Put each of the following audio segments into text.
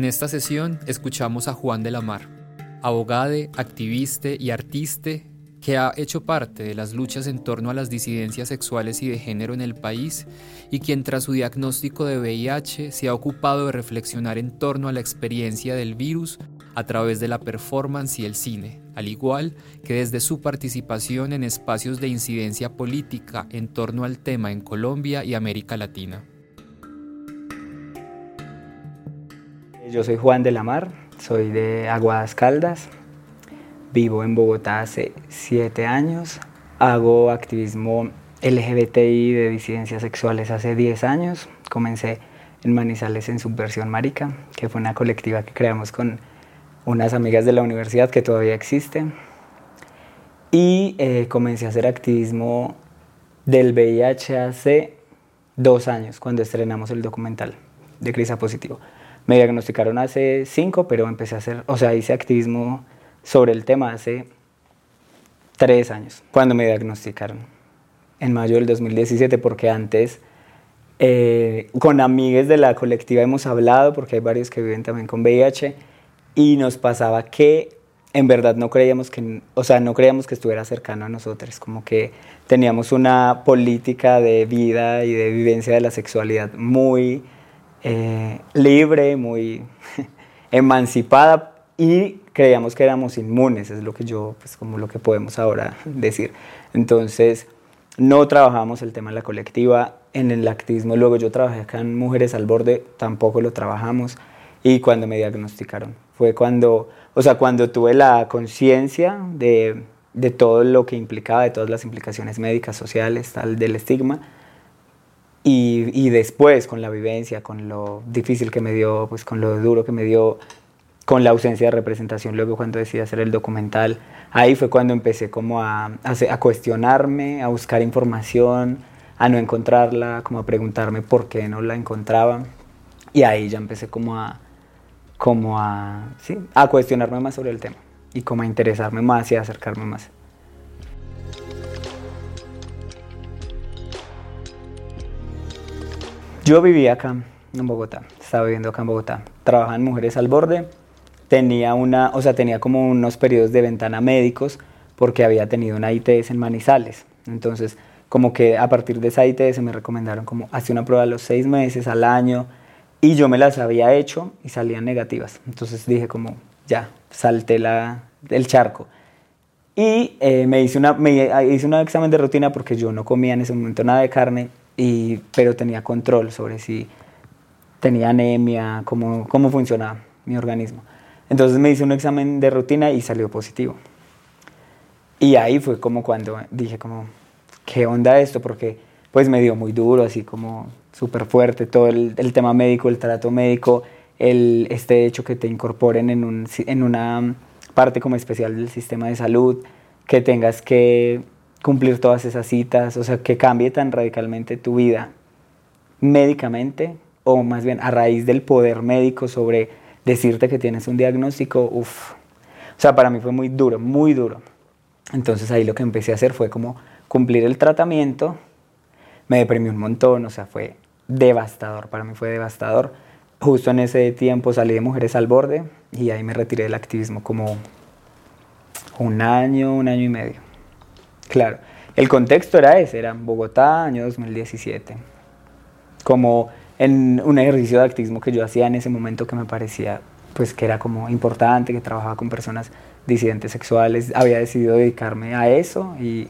En esta sesión escuchamos a Juan de la Mar, abogade, activista y artista que ha hecho parte de las luchas en torno a las disidencias sexuales y de género en el país y quien tras su diagnóstico de VIH se ha ocupado de reflexionar en torno a la experiencia del virus a través de la performance y el cine, al igual que desde su participación en espacios de incidencia política en torno al tema en Colombia y América Latina. Yo soy Juan de la Mar, soy de Aguadas Caldas, vivo en Bogotá hace siete años, hago activismo LGBTI de disidencias sexuales hace 10 años, comencé en Manizales en Subversión Marica, que fue una colectiva que creamos con unas amigas de la universidad que todavía existe, y eh, comencé a hacer activismo del VIH hace dos años, cuando estrenamos el documental de Crisa Positivo. Me diagnosticaron hace cinco, pero empecé a hacer, o sea, hice activismo sobre el tema hace tres años, cuando me diagnosticaron, en mayo del 2017, porque antes eh, con amigues de la colectiva hemos hablado, porque hay varios que viven también con VIH, y nos pasaba que en verdad no creíamos que, o sea, no creíamos que estuviera cercano a nosotros, como que teníamos una política de vida y de vivencia de la sexualidad muy eh, libre, muy emancipada y creíamos que éramos inmunes, es lo que yo, pues como lo que podemos ahora decir. Entonces, no trabajamos el tema de la colectiva, en el activismo, luego yo trabajé acá en Mujeres al Borde, tampoco lo trabajamos, y cuando me diagnosticaron, fue cuando, o sea, cuando tuve la conciencia de, de todo lo que implicaba, de todas las implicaciones médicas, sociales, tal, del estigma, y, y, después con la vivencia, con lo difícil que me dio, pues con lo duro que me dio, con la ausencia de representación, luego cuando decidí hacer el documental, ahí fue cuando empecé como a, a, a cuestionarme, a buscar información, a no encontrarla, como a preguntarme por qué no la encontraba. Y ahí ya empecé como a, como a, ¿sí? a cuestionarme más sobre el tema y como a interesarme más y a acercarme más. Yo vivía acá en Bogotá, estaba viviendo acá en Bogotá. Trabajaba en Mujeres al Borde, tenía una, o sea, tenía como unos periodos de ventana médicos porque había tenido una ITS en Manizales. Entonces, como que a partir de esa ITS me recomendaron como hacer una prueba a los seis meses, al año, y yo me las había hecho y salían negativas. Entonces dije como, ya, salté la, el charco. Y eh, me, hice una, me hice un examen de rutina porque yo no comía en ese momento nada de carne pero tenía control sobre si tenía anemia, cómo, cómo funcionaba mi organismo. Entonces me hice un examen de rutina y salió positivo. Y ahí fue como cuando dije como, ¿qué onda esto? Porque pues me dio muy duro, así como súper fuerte, todo el, el, tema médico, el trato médico, el, este hecho que te incorporen en, un, en una parte como especial del sistema de salud, que tengas que cumplir todas esas citas, o sea, que cambie tan radicalmente tu vida médicamente, o más bien a raíz del poder médico sobre decirte que tienes un diagnóstico, uff. O sea, para mí fue muy duro, muy duro. Entonces ahí lo que empecé a hacer fue como cumplir el tratamiento, me deprimí un montón, o sea, fue devastador, para mí fue devastador. Justo en ese tiempo salí de Mujeres al Borde y ahí me retiré del activismo como un año, un año y medio. Claro, el contexto era ese, era Bogotá, año 2017. Como en un ejercicio de activismo que yo hacía en ese momento que me parecía pues que era como importante, que trabajaba con personas disidentes sexuales, había decidido dedicarme a eso y,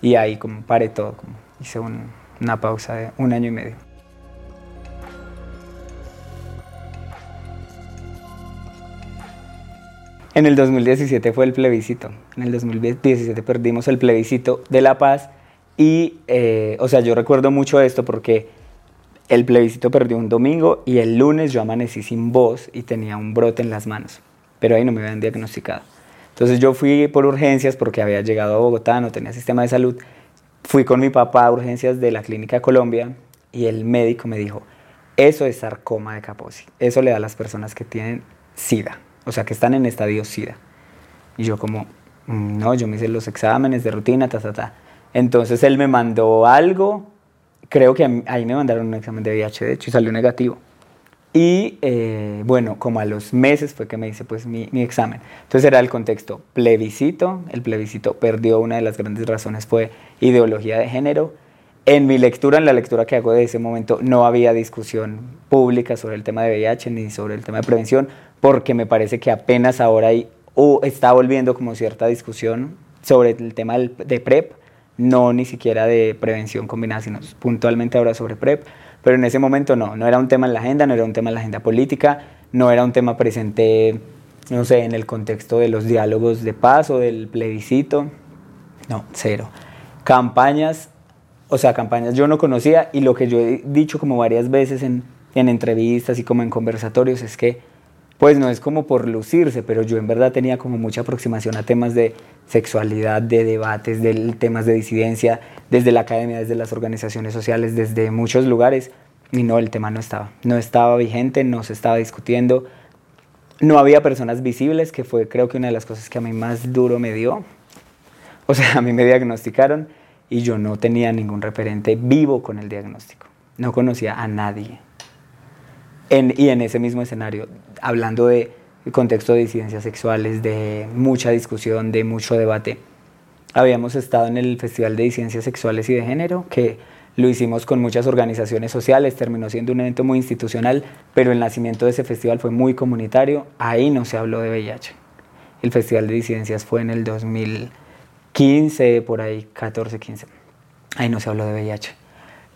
y ahí como paré todo, como hice un, una pausa de un año y medio. En el 2017 fue el plebiscito. En el 2017 perdimos el plebiscito de la paz y, eh, o sea, yo recuerdo mucho esto porque el plebiscito perdió un domingo y el lunes yo amanecí sin voz y tenía un brote en las manos. pero ahí no me habían diagnosticado. Entonces yo fui por urgencias porque había llegado a Bogotá, no tenía sistema de salud. Fui con mi papá a urgencias de la Clínica Colombia y el médico me dijo, eso es sarcoma de Kaposi, eso le da a las personas que tienen SIDA, o sea, que están en estadio SIDA. Y yo como, mm, no, yo me hice los exámenes de rutina, ta, ta, ta. Entonces él me mandó algo, creo que ahí me mandaron un examen de VIH, de hecho, y salió negativo. Y eh, bueno, como a los meses fue que me hice pues mi, mi, examen. Entonces era el contexto plebiscito, el plebiscito perdió, una de las grandes razones fue ideología de género. En mi lectura, en la lectura que hago de ese momento, no había discusión pública sobre el tema de VIH ni sobre el tema de prevención, porque me parece que apenas ahora hay, o está volviendo como cierta discusión sobre el tema de PrEP, no ni siquiera de prevención combinada, sino puntualmente ahora sobre PrEP pero en ese momento no, no era un tema en la agenda, no era un tema en la agenda política, no era un tema presente, no sé, en el contexto de los diálogos de paz o del plebiscito, no, cero. Campañas, o sea, campañas yo no conocía y lo que yo he dicho como varias veces en, en entrevistas y como en conversatorios es que pues no es como por lucirse, pero yo en verdad tenía como mucha aproximación a temas de sexualidad, de debates, de temas de disidencia, desde la academia, desde las organizaciones sociales, desde muchos lugares, y no, el tema no estaba, no estaba vigente, no se estaba discutiendo, no había personas visibles, que fue creo que una de las cosas que a mí más duro me dio. O sea, a mí me diagnosticaron y yo no tenía ningún referente vivo con el diagnóstico, no conocía a nadie. y en ese mismo escenario, hablando de contexto de disidencias sexuales, de mucha discusión, de mucho debate. Habíamos estado en el Festival de Disidencias Sexuales y de Género, que lo hicimos con muchas organizaciones sociales, terminó siendo un evento muy institucional, pero el nacimiento de ese festival fue muy comunitario, ahí no se habló de VIH. El Festival de Disidencias fue en el 2015, por ahí, 14, 15. Ahí no se habló de VIH.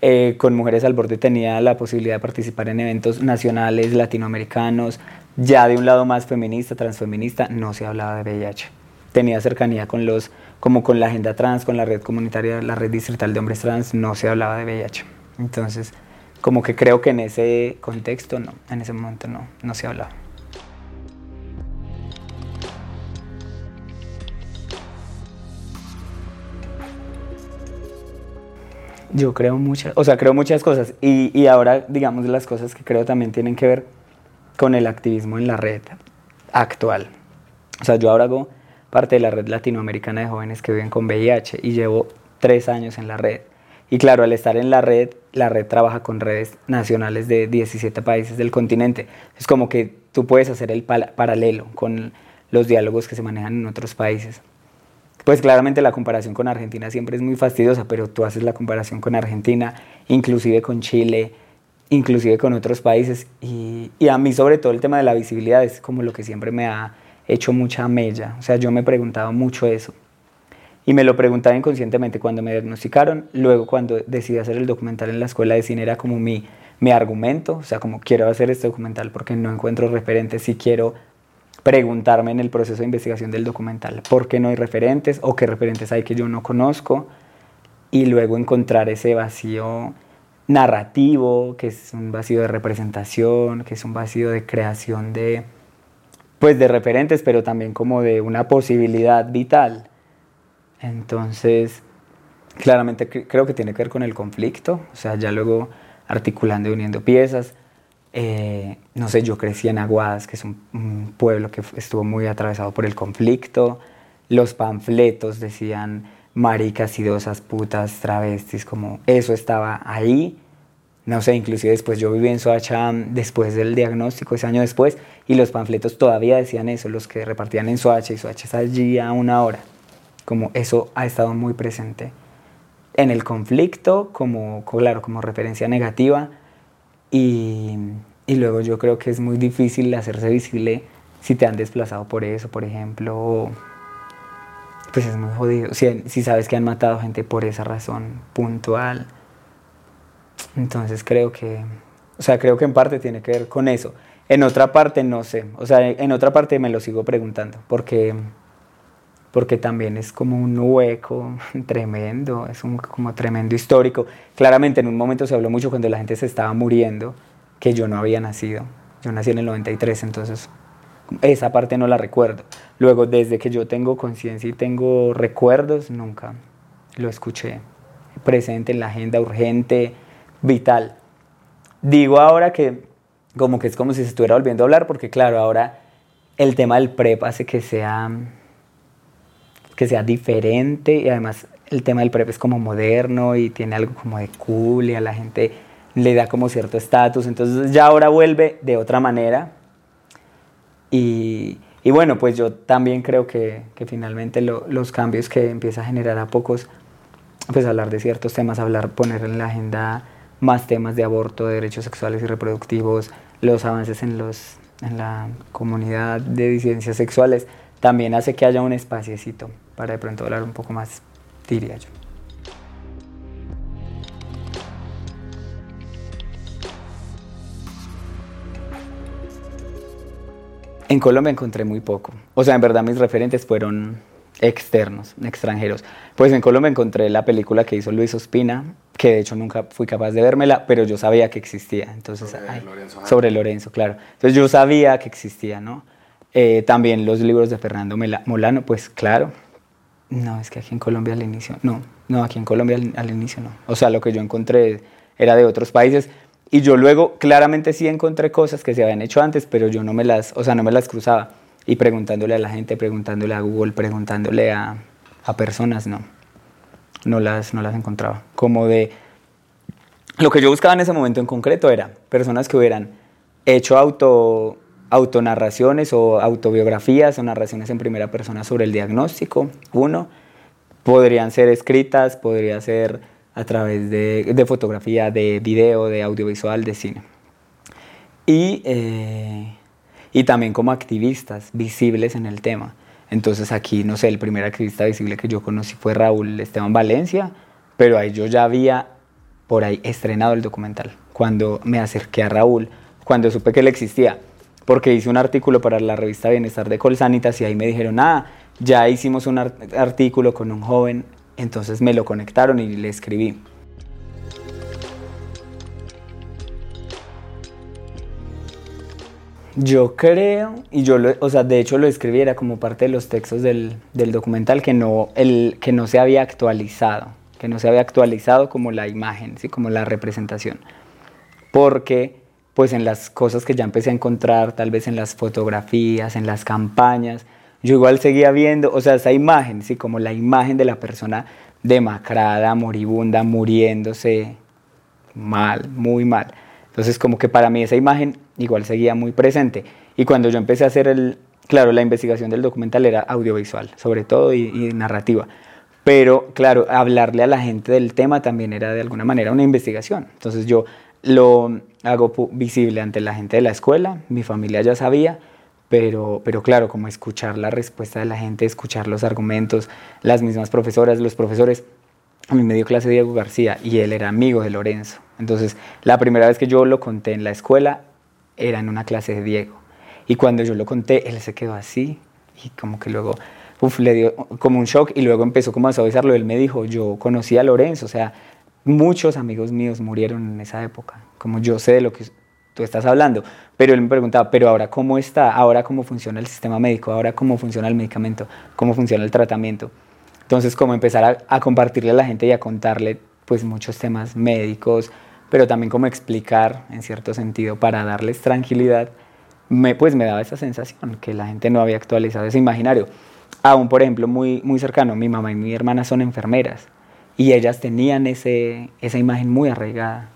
Eh, con Mujeres al Borde tenía la posibilidad de participar en eventos nacionales, latinoamericanos, ya de un lado más feminista, transfeminista, no se hablaba de VIH. Tenía cercanía con los, como con la agenda trans, con la red comunitaria, la red distrital de hombres trans, no se hablaba de VIH. Entonces, como que creo que en ese contexto no, en ese momento no, no se hablaba. Yo creo muchas, o sea, creo muchas cosas. Y, y, ahora, digamos, las cosas que creo también tienen que ver con el activismo en la red actual. O sea, yo ahora hago parte de la red latinoamericana de jóvenes que viven con VIH y llevo tres años en la red. Y claro, al estar en la red, la red trabaja con redes nacionales de 17 países del continente. Es como que tú puedes hacer el paralelo con los diálogos que se manejan en otros países. Pues claramente la comparación con Argentina siempre es muy fastidiosa, pero tú haces la comparación con Argentina, inclusive con Chile, inclusive con otros países. Y, a mí sobre todo el tema de la visibilidad es como lo que siempre me ha hecho mucha mella. O sea, yo me he preguntado mucho eso. Y me lo preguntaba inconscientemente cuando me diagnosticaron. Luego cuando decidí hacer el documental en la escuela de cine era como mi, mi argumento. O sea, como quiero hacer este documental porque no encuentro referentes y quiero preguntarme en el proceso de investigación del documental por qué no hay referentes o qué referentes hay que yo no conozco y luego encontrar ese vacío narrativo, que es un vacío de representación, que es un vacío de creación de pues de referentes, pero también como de una posibilidad vital. Entonces, claramente creo que tiene que ver con el conflicto, o sea, ya luego articulando y uniendo piezas, eh, no sé, yo crecí en Aguadas, que es un, pueblo que estuvo muy atravesado por el conflicto. Los panfletos decían maricas, idosas, putas, travestis, como eso estaba ahí. No sé, inclusive después yo viví en Soacha después del diagnóstico, ese año después, y los panfletos todavía decían eso, los que repartían en Soacha, y Soacha está allí a una hora. Como eso ha estado muy presente en el conflicto, como, claro, como referencia negativa, y, y, luego yo creo que es muy difícil hacerse visible si te han desplazado por eso, por ejemplo. Pues es muy jodido. Si, si sabes que han matado gente por esa razón puntual. Entonces creo que, o sea, creo que en parte tiene que ver con eso. En otra parte no sé, o sea, en otra parte me lo sigo preguntando, porque, porque también es como un hueco tremendo, es un como tremendo histórico. Claramente en un momento se habló mucho cuando la gente se estaba muriendo, que yo no había nacido. Yo nací en el 93, entonces esa parte no la recuerdo. Luego, desde que yo tengo conciencia y tengo recuerdos, nunca lo escuché presente en la agenda urgente, vital. Digo ahora que como que es como si se estuviera volviendo a hablar, porque claro, ahora el tema del PREP hace que sea, que sea diferente y además el tema del PREP es como moderno y tiene algo como de cool y a la gente le da como cierto estatus, entonces ya ahora vuelve de otra manera. Y, y bueno, pues yo también creo que, que finalmente los cambios que empieza a generar a pocos, pues hablar de ciertos temas, hablar, poner en la agenda más temas de aborto, de derechos sexuales y reproductivos, los avances en, los, en la comunidad de disidencias sexuales, también hace que haya un espaciecito para de pronto hablar un poco más, diría yo. En Colombia encontré muy poco. O sea, en verdad mis referentes fueron externos, extranjeros. Pues en Colombia encontré la película que hizo Luis Ospina, que de hecho nunca fui capaz de vérmela, pero yo sabía que existía. Entonces, sobre, Lorenzo, sobre Lorenzo, claro. Entonces yo sabía que existía, ¿no? Eh, también los libros de Fernando Molano, pues claro. No, es que aquí en Colombia al inicio, no, no, aquí en Colombia al, al inicio no. O sea, lo que yo encontré era de otros países, y yo luego claramente sí encontré cosas que se habían hecho antes, pero yo no me las, o sea, no me las cruzaba. Y preguntándole a la gente, preguntándole a Google, preguntándole a, a personas, no. No las, no las encontraba. Como de... Lo que yo buscaba en ese momento en concreto era personas que hubieran hecho auto, autonarraciones o autobiografías o narraciones en primera persona sobre el diagnóstico, uno. Podrían ser escritas, podría ser a través de, fotografía, de video, de audiovisual, de cine. Y, eh, y también como activistas visibles en el tema. Entonces aquí, no sé, el primer activista visible que yo conocí fue Raúl Esteban Valencia, pero ahí yo ya había por ahí estrenado el documental. Cuando me acerqué a Raúl, cuando supe que él existía, porque hice un artículo para la revista Bienestar de Colsanitas y ahí me dijeron, ah, ya hicimos un artículo con un joven entonces me lo conectaron y le escribí. Yo creo, y yo, lo, o sea, de hecho lo escribí, era como parte de los textos del, documental que no, el, que no se había actualizado, que no se había actualizado como la imagen, ¿sí? como la representación. Porque, pues en las cosas que ya empecé a encontrar, tal vez en las fotografías, en las campañas, yo igual seguía viendo, o sea, esa imagen, ¿sí? como la imagen de la persona demacrada, moribunda, muriéndose mal, muy mal. Entonces como que para mí esa imagen igual seguía muy presente. Y cuando yo empecé a hacer el, claro, la investigación del documental era audiovisual, sobre todo, y, narrativa. Pero claro, hablarle a la gente del tema también era de alguna manera una investigación. Entonces yo lo hago visible ante la gente de la escuela, mi familia ya sabía, pero, pero claro, como escuchar la respuesta de la gente, escuchar los argumentos, las mismas profesoras, los profesores. A mí me dio clase Diego García y él era amigo de Lorenzo. Entonces, la primera vez que yo lo conté en la escuela era en una clase de Diego. Y cuando yo lo conté, él se quedó así y como que luego uf, le dio como un shock y luego empezó como a suavizarlo. Él me dijo, yo conocí a Lorenzo, o sea, muchos amigos míos murieron en esa época, como yo sé de lo que tú estás hablando. Pero él me preguntaba, pero ahora cómo está, ahora cómo funciona el sistema médico, ahora cómo funciona el medicamento, cómo funciona el tratamiento. Entonces, como empezar a, compartirle a la gente y a contarle pues muchos temas médicos, pero también como explicar en cierto sentido para darles tranquilidad, me, pues me daba esa sensación que la gente no había actualizado ese imaginario. Aún, por ejemplo, muy, muy cercano, mi mamá y mi hermana son enfermeras y ellas tenían ese, esa imagen muy arraigada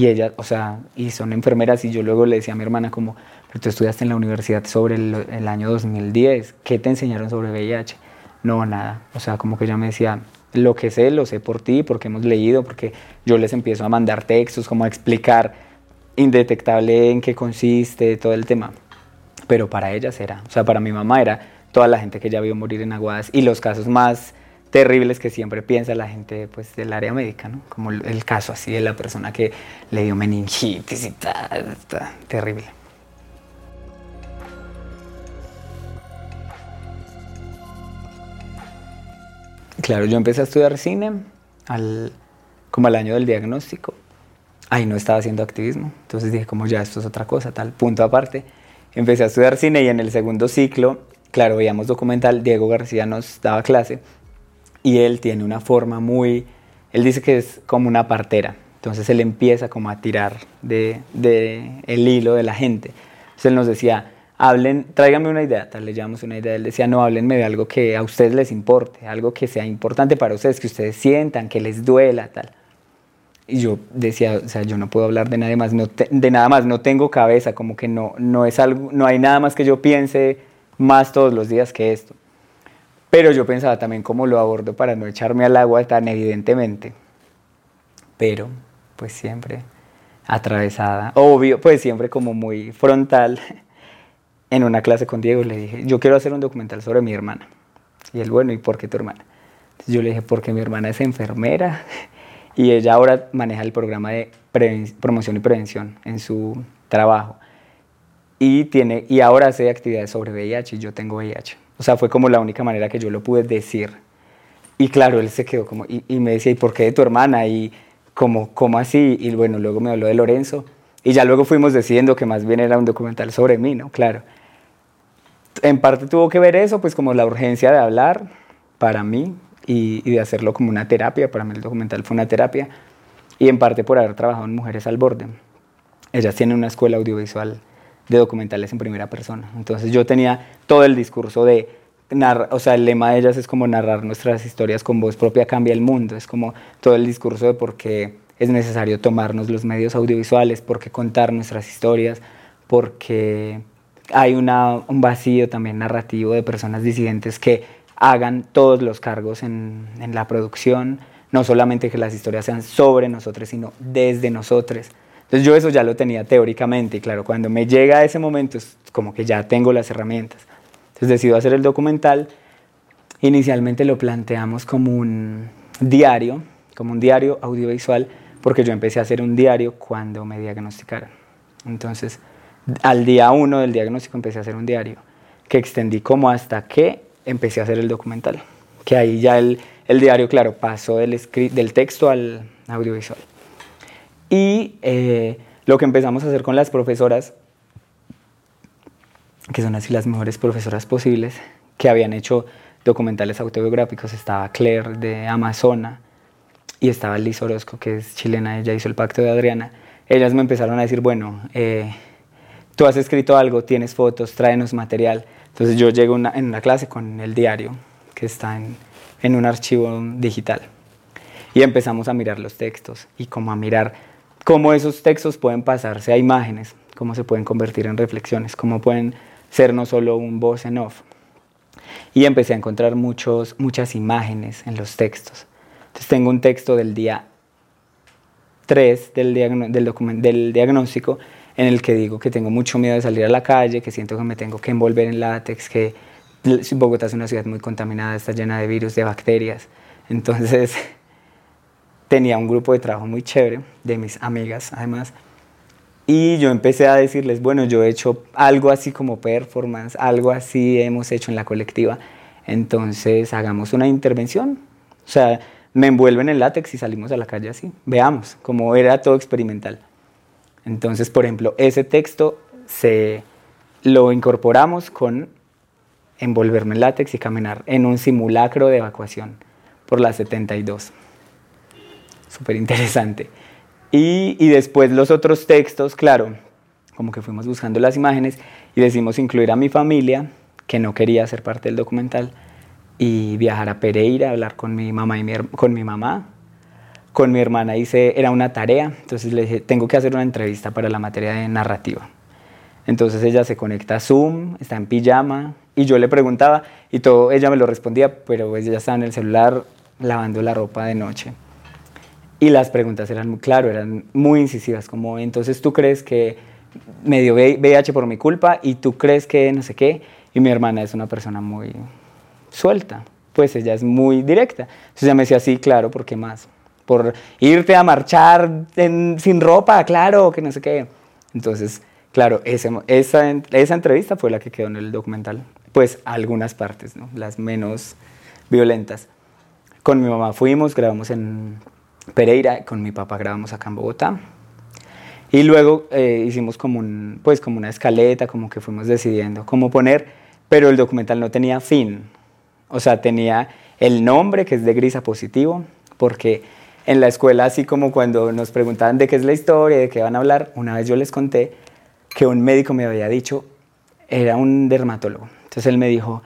y ella, o sea, y son enfermeras y yo luego le decía a mi hermana como, pero tú estudiaste en la universidad sobre el, año 2010, ¿qué te enseñaron sobre VIH? No, nada, o sea, como que ella me decía, lo que sé, lo sé por ti, porque hemos leído, porque yo les empiezo a mandar textos, como a explicar indetectable en qué consiste todo el tema. Pero para ellas era, o sea, para mi mamá era toda la gente que ya vio morir en Aguadas y los casos más terribles que siempre piensa la gente pues, del área médica, ¿no? como el, caso así de la persona que le dio meningitis y tal, terrible. Claro, yo empecé a estudiar cine al, como al año del diagnóstico. Ahí no estaba haciendo activismo, entonces dije como ya esto es otra cosa, tal, punto aparte. empecé a estudiar cine y en el segundo ciclo, claro, veíamos documental, Diego García nos daba clase y él tiene una forma muy, él dice que es como una partera, entonces él empieza como a tirar de, de el hilo de la gente. Entonces él nos decía, hablen, tráiganme una idea, tal, le llamamos una idea, él decía, no, háblenme de algo que a ustedes les importe, algo que sea importante para ustedes, que ustedes sientan, que les duela, tal. Y yo decía, o sea, yo no puedo hablar de nada más, no de nada más, no tengo cabeza, como que no, no es algo, no hay nada más que yo piense más todos los días que esto. Pero yo pensaba también cómo lo abordo para no echarme al agua tan evidentemente. Pero, pues siempre atravesada, obvio, pues siempre como muy frontal en una clase con Diego le dije, yo quiero hacer un documental sobre mi hermana. Y él, bueno, ¿y por qué tu hermana? Yo le dije, porque mi hermana es enfermera y ella ahora maneja el programa de promoción y prevención en su trabajo. Y, tiene, y ahora hace actividades sobre VIH y yo tengo VIH. O sea, fue como la única manera que yo lo pude decir. Y claro, él se quedó como, y, y me decía, ¿y por qué de tu hermana? Y como, ¿cómo así? Y bueno, luego me habló de Lorenzo. Y ya luego fuimos decidiendo que más bien era un documental sobre mí, ¿no? Claro en parte tuvo que ver eso, pues como la urgencia de hablar para mí y, de hacerlo como una terapia, para mí el documental fue una terapia, y en parte por haber trabajado en Mujeres al Borde. Ellas tienen una escuela audiovisual de documentales en primera persona, entonces yo tenía todo el discurso de narrar, o sea, el lema de ellas es como narrar nuestras historias con voz propia cambia el mundo, es como todo el discurso de por qué es necesario tomarnos los medios audiovisuales, por qué contar nuestras historias, porque hay una, un vacío también narrativo de personas disidentes que hagan todos los cargos en, en, la producción, no solamente que las historias sean sobre nosotros, sino desde nosotros. Entonces yo eso ya lo tenía teóricamente y claro, cuando me llega ese momento es como que ya tengo las herramientas. Entonces decido hacer el documental. Inicialmente lo planteamos como un diario, como un diario audiovisual, porque yo empecé a hacer un diario cuando me diagnosticaron. Entonces al día uno del diagnóstico empecé a hacer un diario, que extendí como hasta que empecé a hacer el documental. Que ahí ya el, el diario, claro, pasó del, del texto al audiovisual. Y eh, lo que empezamos a hacer con las profesoras, que son así las mejores profesoras posibles, que habían hecho documentales autobiográficos, estaba Claire de Amazona y estaba Liz Orozco, que es chilena, ella hizo el pacto de Adriana. Ellas me empezaron a decir, bueno, eh, tú has escrito algo, tienes fotos, tráenos material. Entonces yo llego en una clase con el diario que está en, en un archivo digital y empezamos a mirar los textos y como a mirar cómo esos textos pueden pasarse a imágenes, cómo se pueden convertir en reflexiones, cómo pueden ser no solo un voz en off. Y empecé a encontrar muchos, muchas imágenes en los textos. Entonces tengo un texto del día 3 del, del, del diagnóstico en el que digo que tengo mucho miedo de salir a la calle, que siento que me tengo que envolver en látex, que Bogotá es una ciudad muy contaminada, está llena de virus, de bacterias. Entonces tenía un grupo de trabajo muy chévere, de mis amigas además, y yo empecé a decirles, bueno, yo he hecho algo así como performance, algo así hemos hecho en la colectiva, entonces hagamos una intervención. O sea, me envuelven en látex y salimos a la calle así. Veamos, como era todo experimental. Entonces, por ejemplo, ese texto se lo incorporamos con envolverme en látex y caminar en un simulacro de evacuación por la 72. Súper interesante. Y, y, después los otros textos, claro, como que fuimos buscando las imágenes y decimos incluir a mi familia, que no quería ser parte del documental, y viajar a Pereira, hablar con mi mamá y mi, con mi mamá, con mi hermana hice, era una tarea, entonces le dije, tengo que hacer una entrevista para la materia de narrativa. Entonces ella se conecta a Zoom, está en pijama, y yo le preguntaba, y todo, ella me lo respondía, pero ella estaba en el celular lavando la ropa de noche. Y las preguntas eran claro, eran muy incisivas, como, entonces tú crees que me dio VIH por mi culpa, y tú crees que no sé qué, y mi hermana es una persona muy suelta, pues ella es muy directa. Entonces ella me decía, sí, claro, ¿por qué más? por irte a marchar sin ropa, claro, que no sé qué. Entonces, claro, esa, esa entrevista fue la que quedó en el documental. Pues algunas partes, ¿no? las menos violentas. Con mi mamá fuimos, grabamos en Pereira, con mi papá grabamos acá en Bogotá. Y luego eh, hicimos como, un, pues como una escaleta, como que fuimos decidiendo cómo poner, pero el documental no tenía fin. O sea, tenía el nombre, que es de gris a positivo, porque en la escuela, así como cuando nos preguntaban de qué es la historia, de qué van a hablar, una vez yo les conté que un médico me había dicho, era un dermatólogo. Entonces él me dijo,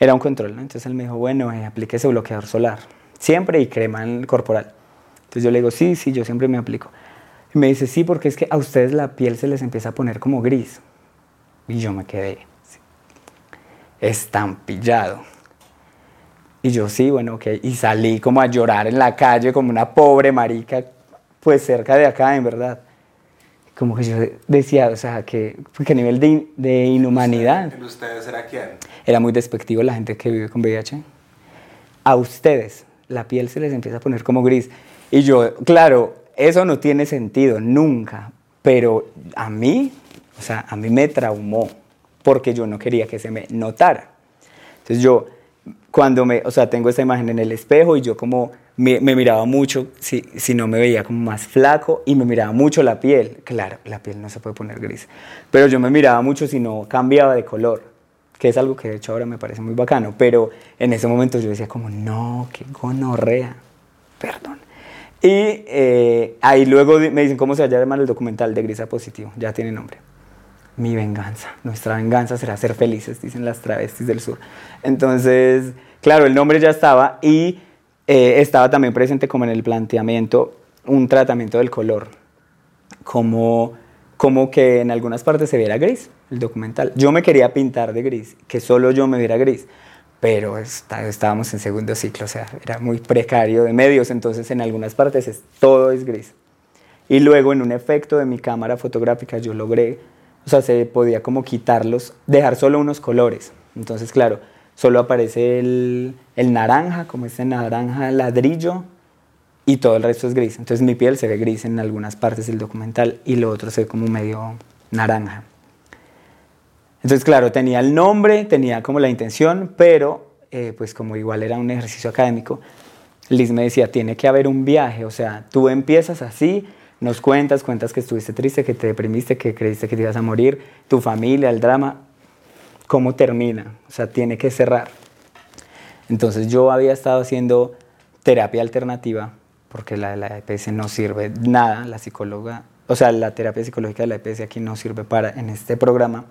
era un control, ¿no? Entonces él me dijo, bueno, eh, aplíquese bloqueador solar, siempre y crema corporal. Entonces yo le digo, sí, sí, yo siempre me aplico. Y me dice, sí, porque es que a ustedes la piel se les empieza a poner como gris. Y yo me quedé estampillado. Y yo, sí, bueno, ok. Y salí como a llorar en la calle como una pobre marica, pues cerca de acá, en verdad. Como que yo decía, o sea, que, que a nivel de, de inhumanidad. ¿En ustedes era quién? Era muy despectivo la gente que vive con VIH. A ustedes, la piel se les empieza a poner como gris. Y yo, claro, eso no tiene sentido, nunca. Pero a mí, o sea, a mí me traumó porque yo no quería que se me notara. Entonces yo, cuando me, o sea, tengo esta imagen en el espejo y yo como me, miraba mucho, si, si, no me veía como más flaco y me miraba mucho la piel. Claro, la piel no se puede poner gris, pero yo me miraba mucho si no cambiaba de color, que es algo que de hecho ahora me parece muy bacano, pero en ese momento yo decía como, no, qué gonorrea, perdón. Y eh, ahí luego me dicen cómo se va a llamar el documental de Grisa Positivo, ya tiene nombre. Mi venganza, nuestra venganza será ser felices, dicen las travestis del sur. Entonces, claro, el nombre ya estaba y eh, estaba también presente como en el planteamiento un tratamiento del color, como, como que en algunas partes se viera gris, el documental. Yo me quería pintar de gris, que solo yo me viera gris pero estábamos en segundo ciclo, o sea, era muy precario de medios, entonces en algunas partes es, todo es gris. Y luego en un efecto de mi cámara fotográfica yo logré, o sea, se podía como quitarlos, dejar solo unos colores. Entonces, claro, solo aparece el, el naranja, como este naranja ladrillo, y todo el resto es gris. Entonces mi piel se ve gris en algunas partes del documental y lo otro se ve como medio naranja. Entonces, claro, tenía el nombre, tenía como la intención, pero eh, pues como igual era un ejercicio académico, Liz me decía, tiene que haber un viaje, o sea, tú empiezas así, nos cuentas, cuentas que estuviste triste, que te deprimiste, que creíste que te ibas a morir, tu familia, el drama, ¿cómo termina? O sea, tiene que cerrar. Entonces yo había estado haciendo terapia alternativa, porque la de la EPS no sirve nada, la psicóloga, o sea, la terapia psicológica de la EPS aquí no sirve para en este programa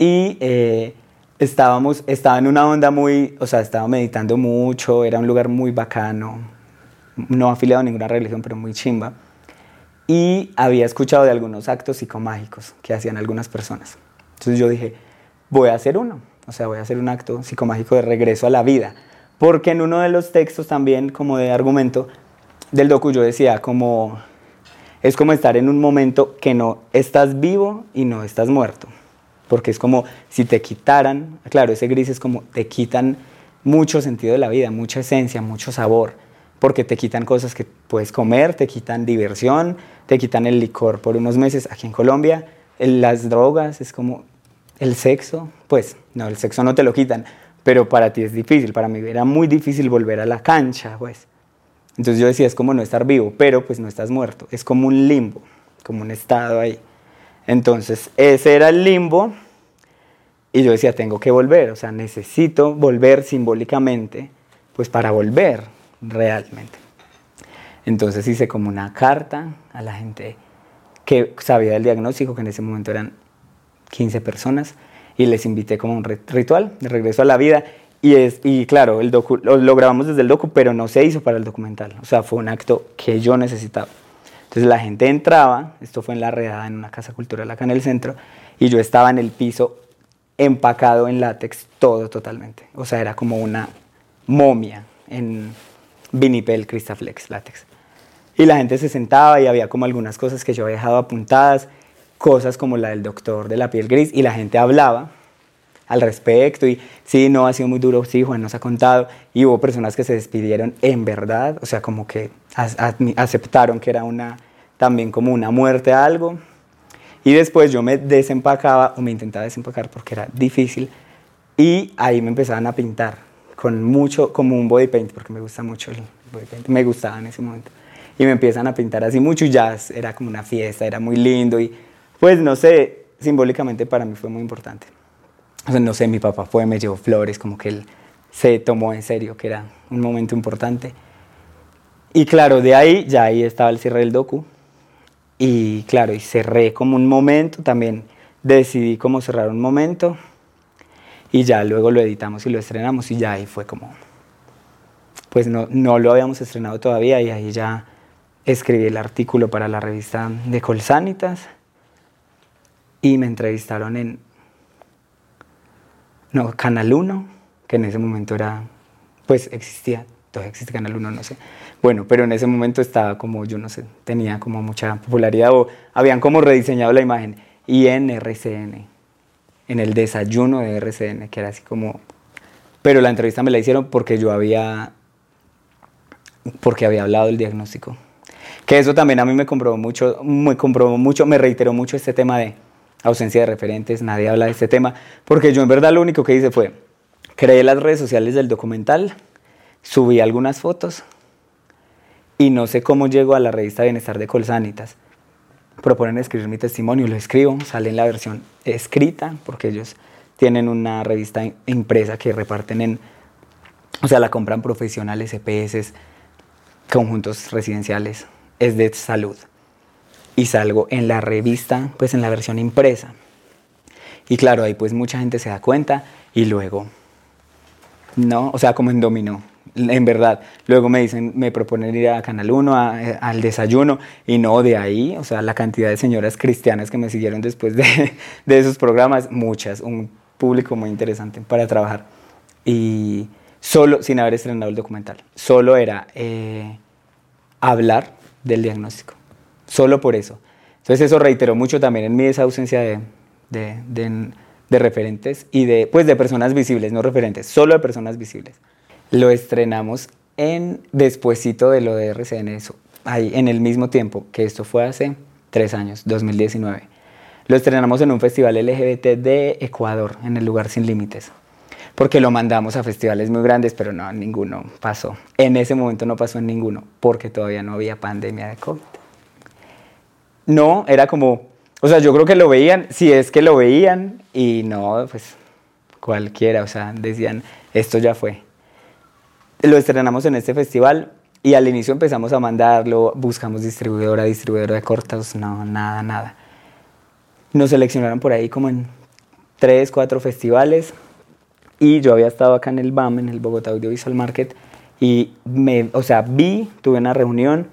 y eh, estábamos, estaba en una onda muy, o sea, estaba meditando mucho, era un lugar muy bacano, no afiliado a ninguna religión, pero muy chimba. Y había escuchado de algunos actos psicomágicos que hacían algunas personas. Entonces yo dije, voy a hacer uno, o sea, voy a hacer un acto psicomágico de regreso a la vida. Porque en uno de los textos también, como de argumento del docu, yo decía como, es como estar en un momento que no estás vivo y no estás muerto porque es como si te quitaran, claro, ese gris es como te quitan mucho sentido de la vida, mucha esencia, mucho sabor, porque te quitan cosas que puedes comer, te quitan diversión, te quitan el licor por unos meses aquí en Colombia, las drogas, es como el sexo, pues no, el sexo no te lo quitan, pero para ti es difícil, para mí era muy difícil volver a la cancha, pues. Entonces yo decía, es como no estar vivo, pero pues no estás muerto, es como un limbo, como un estado ahí. Entonces, ese era el limbo y yo decía, tengo que volver, o sea, necesito volver simbólicamente, pues para volver realmente. Entonces hice como una carta a la gente que sabía del diagnóstico, que en ese momento eran 15 personas, y les invité como un ritual de regreso a la vida. Y, es, y claro, el docu, lo, lo grabamos desde el docu, pero no se hizo para el documental. O sea, fue un acto que yo necesitaba. Entonces la gente entraba, esto fue en la redada, en una casa cultural acá en el centro, y yo estaba en el piso empacado en látex, todo totalmente. O sea, era como una momia en vinipel Cristaflex látex. Y la gente se sentaba y había como algunas cosas que yo había dejado apuntadas, cosas como la del doctor de la piel gris, y la gente hablaba al respecto y sí, no, ha sido muy duro, sí, Juan nos ha contado, y hubo personas que se despidieron en verdad, o sea, como que aceptaron que era una, también como una muerte algo, y después yo me desempacaba o me intentaba desempacar porque era difícil, y ahí me empezaban a pintar con mucho, como un body paint, porque me gusta mucho el body paint, me gustaba en ese momento. y me empiezan a pintar así mucho ya era como una fiesta, era muy lindo y pues no sé, simbólicamente para mí fue muy importante. No sé, mi papá fue, me llevó flores, como que él se tomó en serio que era un momento importante. Y claro, de ahí ya ahí estaba el cierre del docu. Y claro, y cerré como un momento, también decidí cómo cerrar un momento y ya luego lo editamos y lo estrenamos y ya ahí fue como, pues no, no lo habíamos estrenado todavía y ahí ya escribí el artículo para la revista de Colsanitas y me entrevistaron en no, Canal 1, que en ese momento era, pues existía, todavía existe Canal 1, no sé. Bueno, pero en ese momento estaba como, yo no sé, tenía como mucha popularidad o habían como rediseñado la imagen. Y en RCN, en el desayuno de RCN, que era así como... Pero la entrevista me la hicieron porque yo había, porque había hablado del diagnóstico. Que eso también a mí me comprobó mucho, me comprobó mucho, me reiteró mucho este tema de ausencia de referentes, nadie habla de este tema, porque yo en verdad lo único que hice fue, creé las redes sociales del documental, subí algunas fotos y no sé cómo llego a la revista Bienestar de Colsanitas. Proponen escribir mi testimonio, lo escribo, sale en la versión escrita, porque ellos tienen una revista impresa que reparten en, o sea, la compran profesionales, EPS, conjuntos residenciales, es de salud y salgo en la revista, pues en la versión impresa. Y claro, ahí pues mucha gente se da cuenta y luego, ¿no? O sea, como en dominó, en verdad. Luego me dicen, me proponen ir a Canal 1 eh, al desayuno y no de ahí, o sea, la cantidad de señoras cristianas que me siguieron después de, esos programas, muchas, un público muy interesante para trabajar. Y solo, sin haber estrenado el documental, solo era eh, hablar del diagnóstico solo por eso. Entonces eso reiteró mucho también en mí esa ausencia de, de, referentes y de, pues de personas visibles, no referentes, solo de personas visibles. Lo estrenamos en despuesito de lo de RCN, eso, ahí en el mismo tiempo, que esto fue hace tres años, 2019. Lo estrenamos en un festival LGBT de Ecuador, en el lugar Sin Límites, porque lo mandamos a festivales muy grandes, pero no, ninguno pasó. En ese momento no pasó en ninguno, porque todavía no había pandemia de COVID. No, era como, o sea, yo creo que lo veían, si es que lo veían, y no, pues cualquiera, o sea, decían, esto ya fue. Lo estrenamos en este festival y al inicio empezamos a mandarlo, buscamos distribuidora, distribuidora de cortos, no, nada, nada. Nos seleccionaron por ahí como en tres, cuatro festivales y yo había estado acá en el BAM, en el Bogotá Audiovisual Market, y me, o sea, vi, tuve una reunión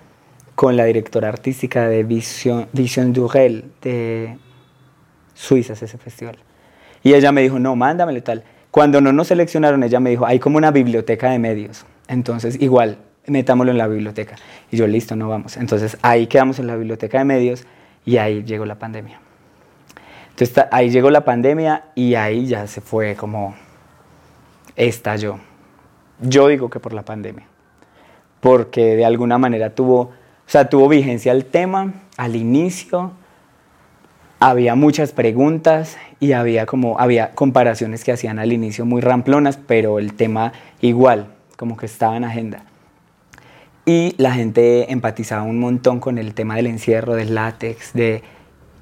con la directora artística de Vision, Vision Durel de Suiza, ese festival. Y ella me dijo, no, mándamelo tal. Cuando no nos seleccionaron, ella me dijo, hay como una biblioteca de medios. Entonces, igual, metámoslo en la biblioteca. Y yo, listo, no vamos. Entonces, ahí quedamos en la biblioteca de medios y ahí llegó la pandemia. Entonces, ahí llegó la pandemia y ahí ya se fue como estalló. Yo digo que por la pandemia. Porque de alguna manera tuvo o sea, tuvo vigencia el tema al inicio, había muchas preguntas y había como había comparaciones que hacían al inicio muy ramplonas, pero el tema igual, como que estaba en agenda. Y la gente empatizaba un montón con el tema del encierro, del látex, de,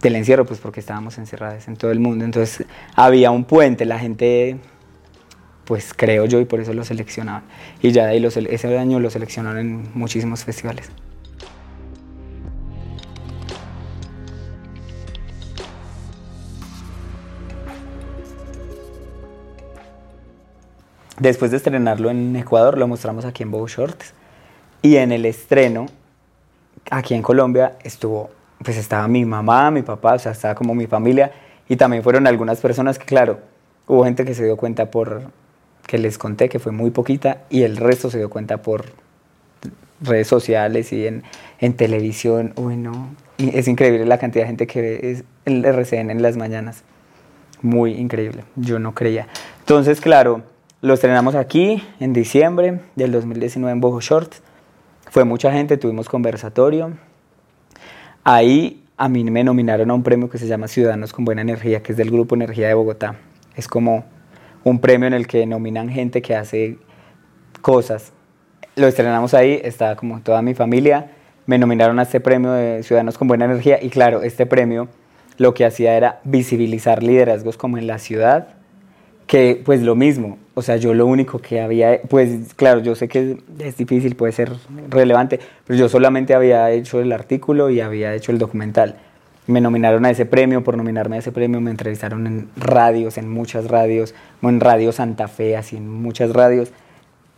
del encierro, pues porque estábamos encerrados en todo el mundo. Entonces había un puente, la gente, pues creo yo, y por eso lo seleccionaban. Y ya de ahí ese año lo seleccionaron en muchísimos festivales. Después de estrenarlo en Ecuador, lo mostramos aquí en Bow Shorts. Y en el estreno, aquí en Colombia, estuvo, pues estaba mi mamá, mi papá, o sea, estaba como mi familia. Y también fueron algunas personas que, claro, hubo gente que se dio cuenta por, que les conté, que fue muy poquita, y el resto se dio cuenta por redes sociales y en, en televisión. Uy, no. Y es increíble la cantidad de gente que ve el RCN en las mañanas. Muy increíble. Yo no creía. Entonces, claro lo estrenamos aquí en diciembre del 2019 en Bojo Shorts. Fue mucha gente, tuvimos conversatorio. Ahí a mí me nominaron a un premio que se llama Ciudadanos con Buena Energía, que es del Grupo Energía de Bogotá. Es como un premio en el que nominan gente que hace cosas. Lo estrenamos ahí, estaba como toda mi familia me nominaron a este premio de Ciudadanos con Buena Energía y claro, este premio lo que hacía era visibilizar liderazgos como en la ciudad, que pues lo mismo, o sea, yo lo único que había, pues claro, yo sé que es difícil, puede ser relevante, pero yo solamente había hecho el artículo y había hecho el documental. Me nominaron a ese premio, por nominarme a ese premio me entrevistaron en radios, en muchas radios, en Radio Santa Fe, así en muchas radios.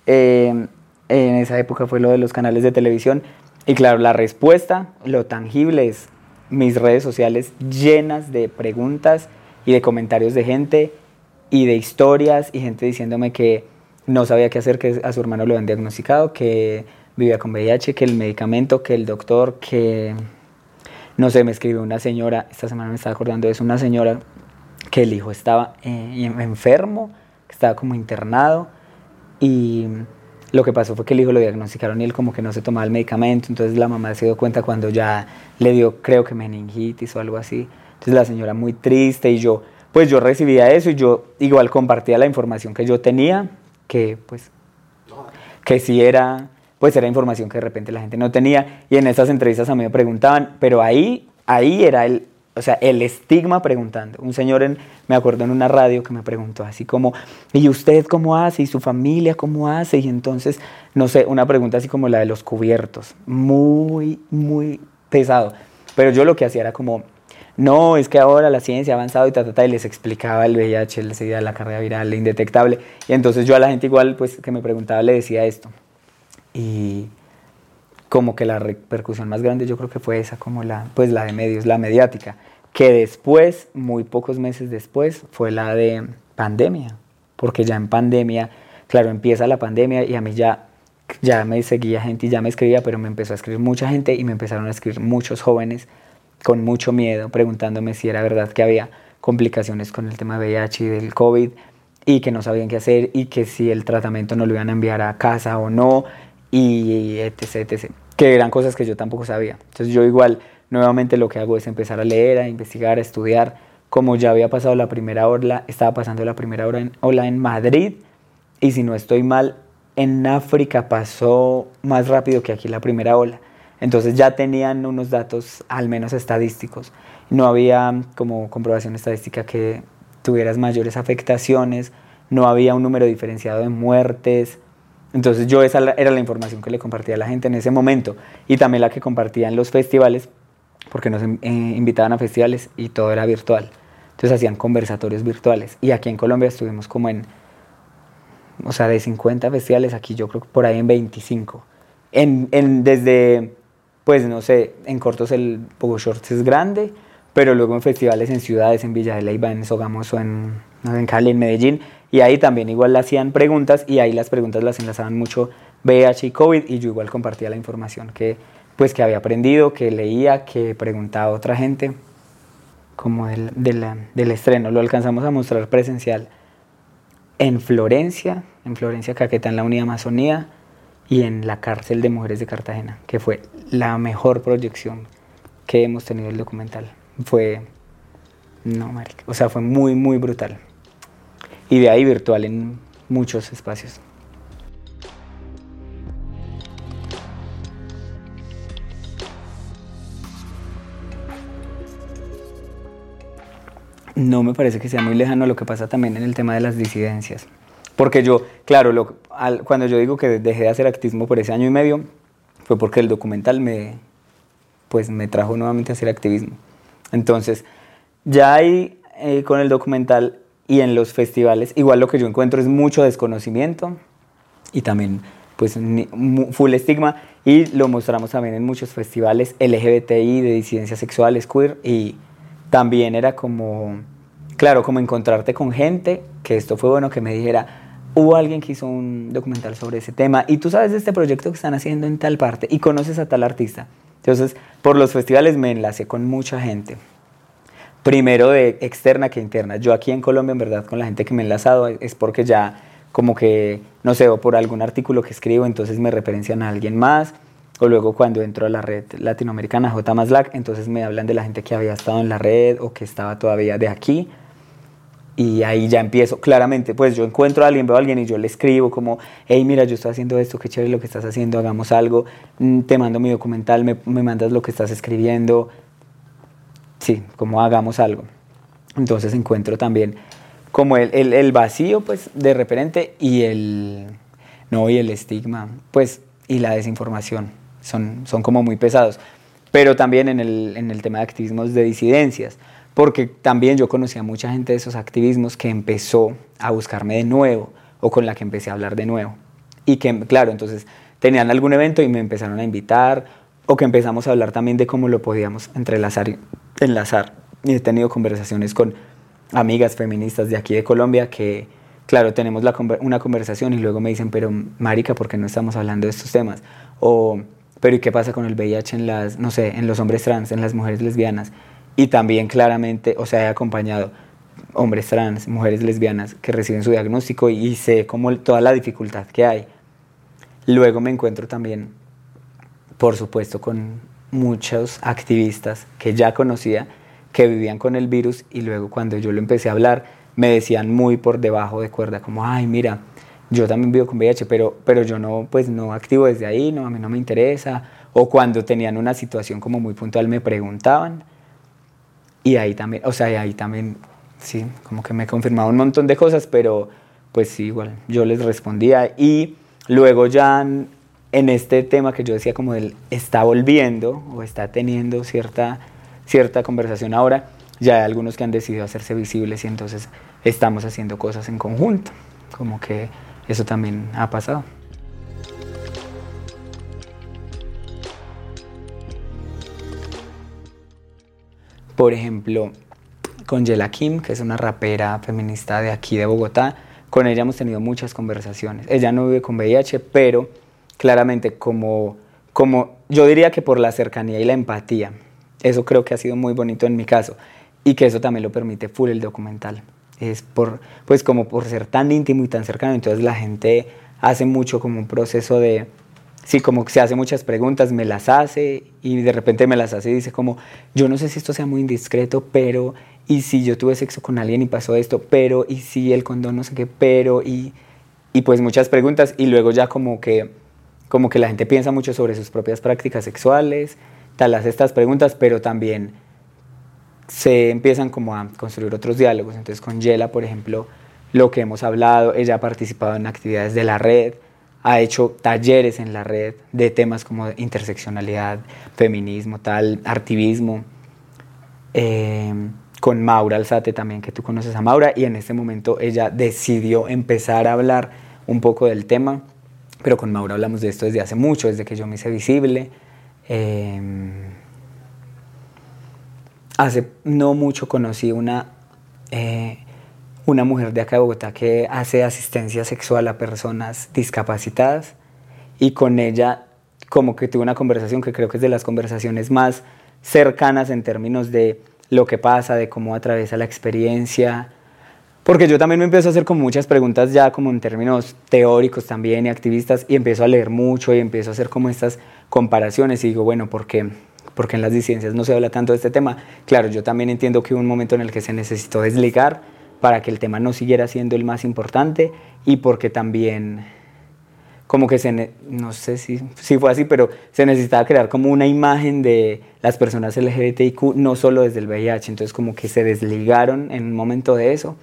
Eh, en esa época fue lo de los canales de televisión. Y claro, la respuesta, lo tangible es mis redes sociales llenas de preguntas y de comentarios de gente y de historias y gente diciéndome que no sabía qué hacer, que a su hermano lo habían diagnosticado, que vivía con VIH, que el medicamento, que el doctor, que no sé, me escribió una señora, esta semana me estaba acordando de eso, una señora que el hijo estaba eh, enfermo, que estaba como internado y lo que pasó fue que el hijo lo diagnosticaron y él como que no se tomaba el medicamento, entonces la mamá se dio cuenta cuando ya le dio, creo que meningitis o algo así. Entonces la señora muy triste y yo, pues yo recibía eso y yo igual compartía la información que yo tenía, que pues, que sí era, pues era información que de repente la gente no tenía. Y en estas entrevistas a mí me preguntaban, pero ahí, ahí era el, o sea, el estigma preguntando. Un señor, en, me acuerdo en una radio que me preguntó así como, ¿y usted cómo hace? ¿Y su familia cómo hace? Y entonces, no sé, una pregunta así como la de los cubiertos, muy, muy pesado. Pero yo lo que hacía era como, no, es que ahora la ciencia ha avanzado y ta, ta, ta, y les explicaba el VIH, el SIDA, la carga viral, la indetectable. Y entonces yo a la gente igual, pues, que me preguntaba, le decía esto. Y como que la repercusión más grande yo creo que fue esa, como la, pues la de medios, la mediática, que después, muy pocos meses después, fue la de pandemia, porque ya en pandemia, claro, empieza la pandemia y a mí ya, ya me seguía gente y ya me escribía, pero me empezó a escribir mucha gente y me empezaron a escribir muchos jóvenes con mucho miedo, preguntándome si era verdad que había complicaciones con el tema de VIH y del COVID y que no sabían qué hacer y que si el tratamiento no lo iban a enviar a casa o no y etc, etc. Que eran cosas que yo tampoco sabía. Entonces yo igual, nuevamente lo que hago es empezar a leer, a investigar, a estudiar. Como ya había pasado la primera ola, estaba pasando la primera ola en, ola en Madrid y si no estoy mal, en África pasó más rápido que aquí la primera ola. Entonces ya tenían unos datos al menos estadísticos. No había como comprobación estadística que tuvieras mayores afectaciones, no había un número diferenciado de muertes, entonces yo esa era la información que le compartía a la gente en ese momento y también la que compartía en los festivales, porque nos eh, invitaban a festivales y todo era virtual. Entonces hacían conversatorios virtuales y aquí en Colombia estuvimos como en, o sea, de 50 festivales, aquí yo creo que por ahí en 25. En, desde, pues no sé, en cortos el Pogo Shorts es grande, pero luego en festivales en ciudades, en Villa de Leyva, en Sogamoso, en, en Cali, en Medellín, y ahí también igual le hacían preguntas y ahí las preguntas las enlazaban mucho VIH y COVID y yo igual compartía la información que, pues, que había aprendido, que leía, que preguntaba a otra gente, como del, del estreno. Lo alcanzamos a mostrar presencial en Florencia, en Florencia Caquetá, en la Unidad Amazonía, y en la cárcel de mujeres de Cartagena, que fue la mejor proyección que hemos tenido el documental. Fue, no, marica, o sea, fue muy, muy brutal y de ahí virtual en muchos espacios. No me parece que sea muy lejano lo que pasa también en el tema de las disidencias. Porque yo, claro, lo, cuando yo digo que dejé de hacer activismo por ese año y medio, fue porque el documental me, pues, me trajo nuevamente a hacer activismo. Entonces, ya ahí eh, con el documental y en los festivales, igual lo que yo encuentro es mucho desconocimiento y también pues full estigma y lo mostramos también en muchos festivales LGBTI de disidencias sexuales queer y también era como claro como encontrarte con gente que esto fue bueno que me dijera hubo alguien que hizo un documental sobre ese tema y tú sabes de este proyecto que están haciendo en tal parte y conoces a tal artista entonces por los festivales me enlacé con mucha gente primero de externa que interna. Yo aquí en Colombia, en verdad, con la gente que me he enlazado es porque ya como que, no sé, o por algún artículo que escribo, entonces me referencian a alguien más, o luego cuando entro a la red latinoamericana J entonces me hablan de la gente que había estado en la red o que estaba todavía de aquí. Y ahí ya empiezo, claramente, pues yo encuentro a alguien, veo a alguien y yo le escribo como, hey, mira, yo estoy haciendo esto, qué chévere lo que estás haciendo, hagamos algo, mm, te mando mi documental, me, me mandas lo que estás escribiendo, sí, como hagamos algo. Entonces encuentro también como el, el, el, vacío, pues, de referente y el, no, y el estigma, pues, y la desinformación, son, son como muy pesados. Pero también en el, en el tema de activismos de disidencias, porque también yo conocí a mucha gente de esos activismos que empezó a buscarme de nuevo o con la que empecé a hablar de nuevo. Y que, claro, entonces tenían algún evento y me empezaron a invitar o que empezamos a hablar también de cómo lo podíamos entrelazar, enlazar. Y he tenido conversaciones con amigas feministas de aquí de Colombia que, claro, tenemos la, una conversación y luego me dicen, pero Marica, ¿por qué no estamos hablando de estos temas? O, pero ¿y qué pasa con el VIH en las, no sé, en los hombres trans, en las mujeres lesbianas? Y también claramente, o sea, he acompañado hombres trans, mujeres lesbianas que reciben su diagnóstico y, sé como toda la dificultad que hay. Luego me encuentro también, por supuesto, con muchos activistas que ya conocía, que vivían con el virus y luego cuando yo lo empecé a hablar, me decían muy por debajo de cuerda, como, ay, mira, yo también vivo con VIH, pero, pero yo no, pues no activo desde ahí, no, a mí no me interesa. O cuando tenían una situación como muy puntual me preguntaban. Y ahí también, o sea, ahí también, sí, como que me confirmaba un montón de cosas, pero pues sí, igual, yo les respondía. Y luego ya en este tema que yo decía como él está volviendo o está teniendo cierta, cierta conversación ahora, ya hay algunos que han decidido hacerse visibles y entonces estamos haciendo cosas en conjunto, como que eso también ha pasado. Por ejemplo, con Yela Kim, que es una rapera feminista de aquí de Bogotá, con ella hemos tenido muchas conversaciones. Ella no vive con VIH, pero claramente como, como yo diría que por la cercanía y la empatía, eso creo que ha sido muy bonito en mi caso y que eso también lo permite full el documental. Es por, pues como por ser tan íntimo y tan cercano, entonces la gente hace mucho como un proceso de, sí, como que se hace muchas preguntas, me las hace y de repente me las hace y dice como, yo no sé si esto sea muy indiscreto, pero, y si yo tuve sexo con alguien y pasó esto, pero, y si el condón no sé qué, pero, y, y pues muchas preguntas y luego ya como que, como que la gente piensa mucho sobre sus propias prácticas sexuales, tal hace estas preguntas, pero también se empiezan como a construir otros diálogos. Entonces con Yela, por ejemplo, lo que hemos hablado, ella ha participado en actividades de la red, ha hecho talleres en la red de temas como interseccionalidad, feminismo, tal, activismo. Eh, con Maura Alzate también, que tú conoces a Maura, y en este momento ella decidió empezar a hablar un poco del tema, pero con Maura hablamos de esto desde hace mucho, desde que yo me hice visible. Eh, hace no mucho conocí una eh, una mujer de acá de Bogotá que hace asistencia sexual a personas discapacitadas y con ella como que tuve una conversación que creo que es de las conversaciones más cercanas en términos de lo que pasa, de cómo atraviesa la experiencia, porque yo también me empiezo a hacer como muchas preguntas ya como en términos teóricos también y activistas y empiezo a leer mucho y empiezo a hacer como estas comparaciones y digo, bueno, ¿por qué? Porque en las disidencias no se habla tanto de este tema. Claro, yo también entiendo que hubo un momento en el que se necesitó desligar para que el tema no siguiera siendo el más importante y porque también como que se, no sé si, si fue así, pero se necesitaba crear como una imagen de las personas LGBTIQ, no solo desde el VIH, entonces como que se desligaron en un momento de eso.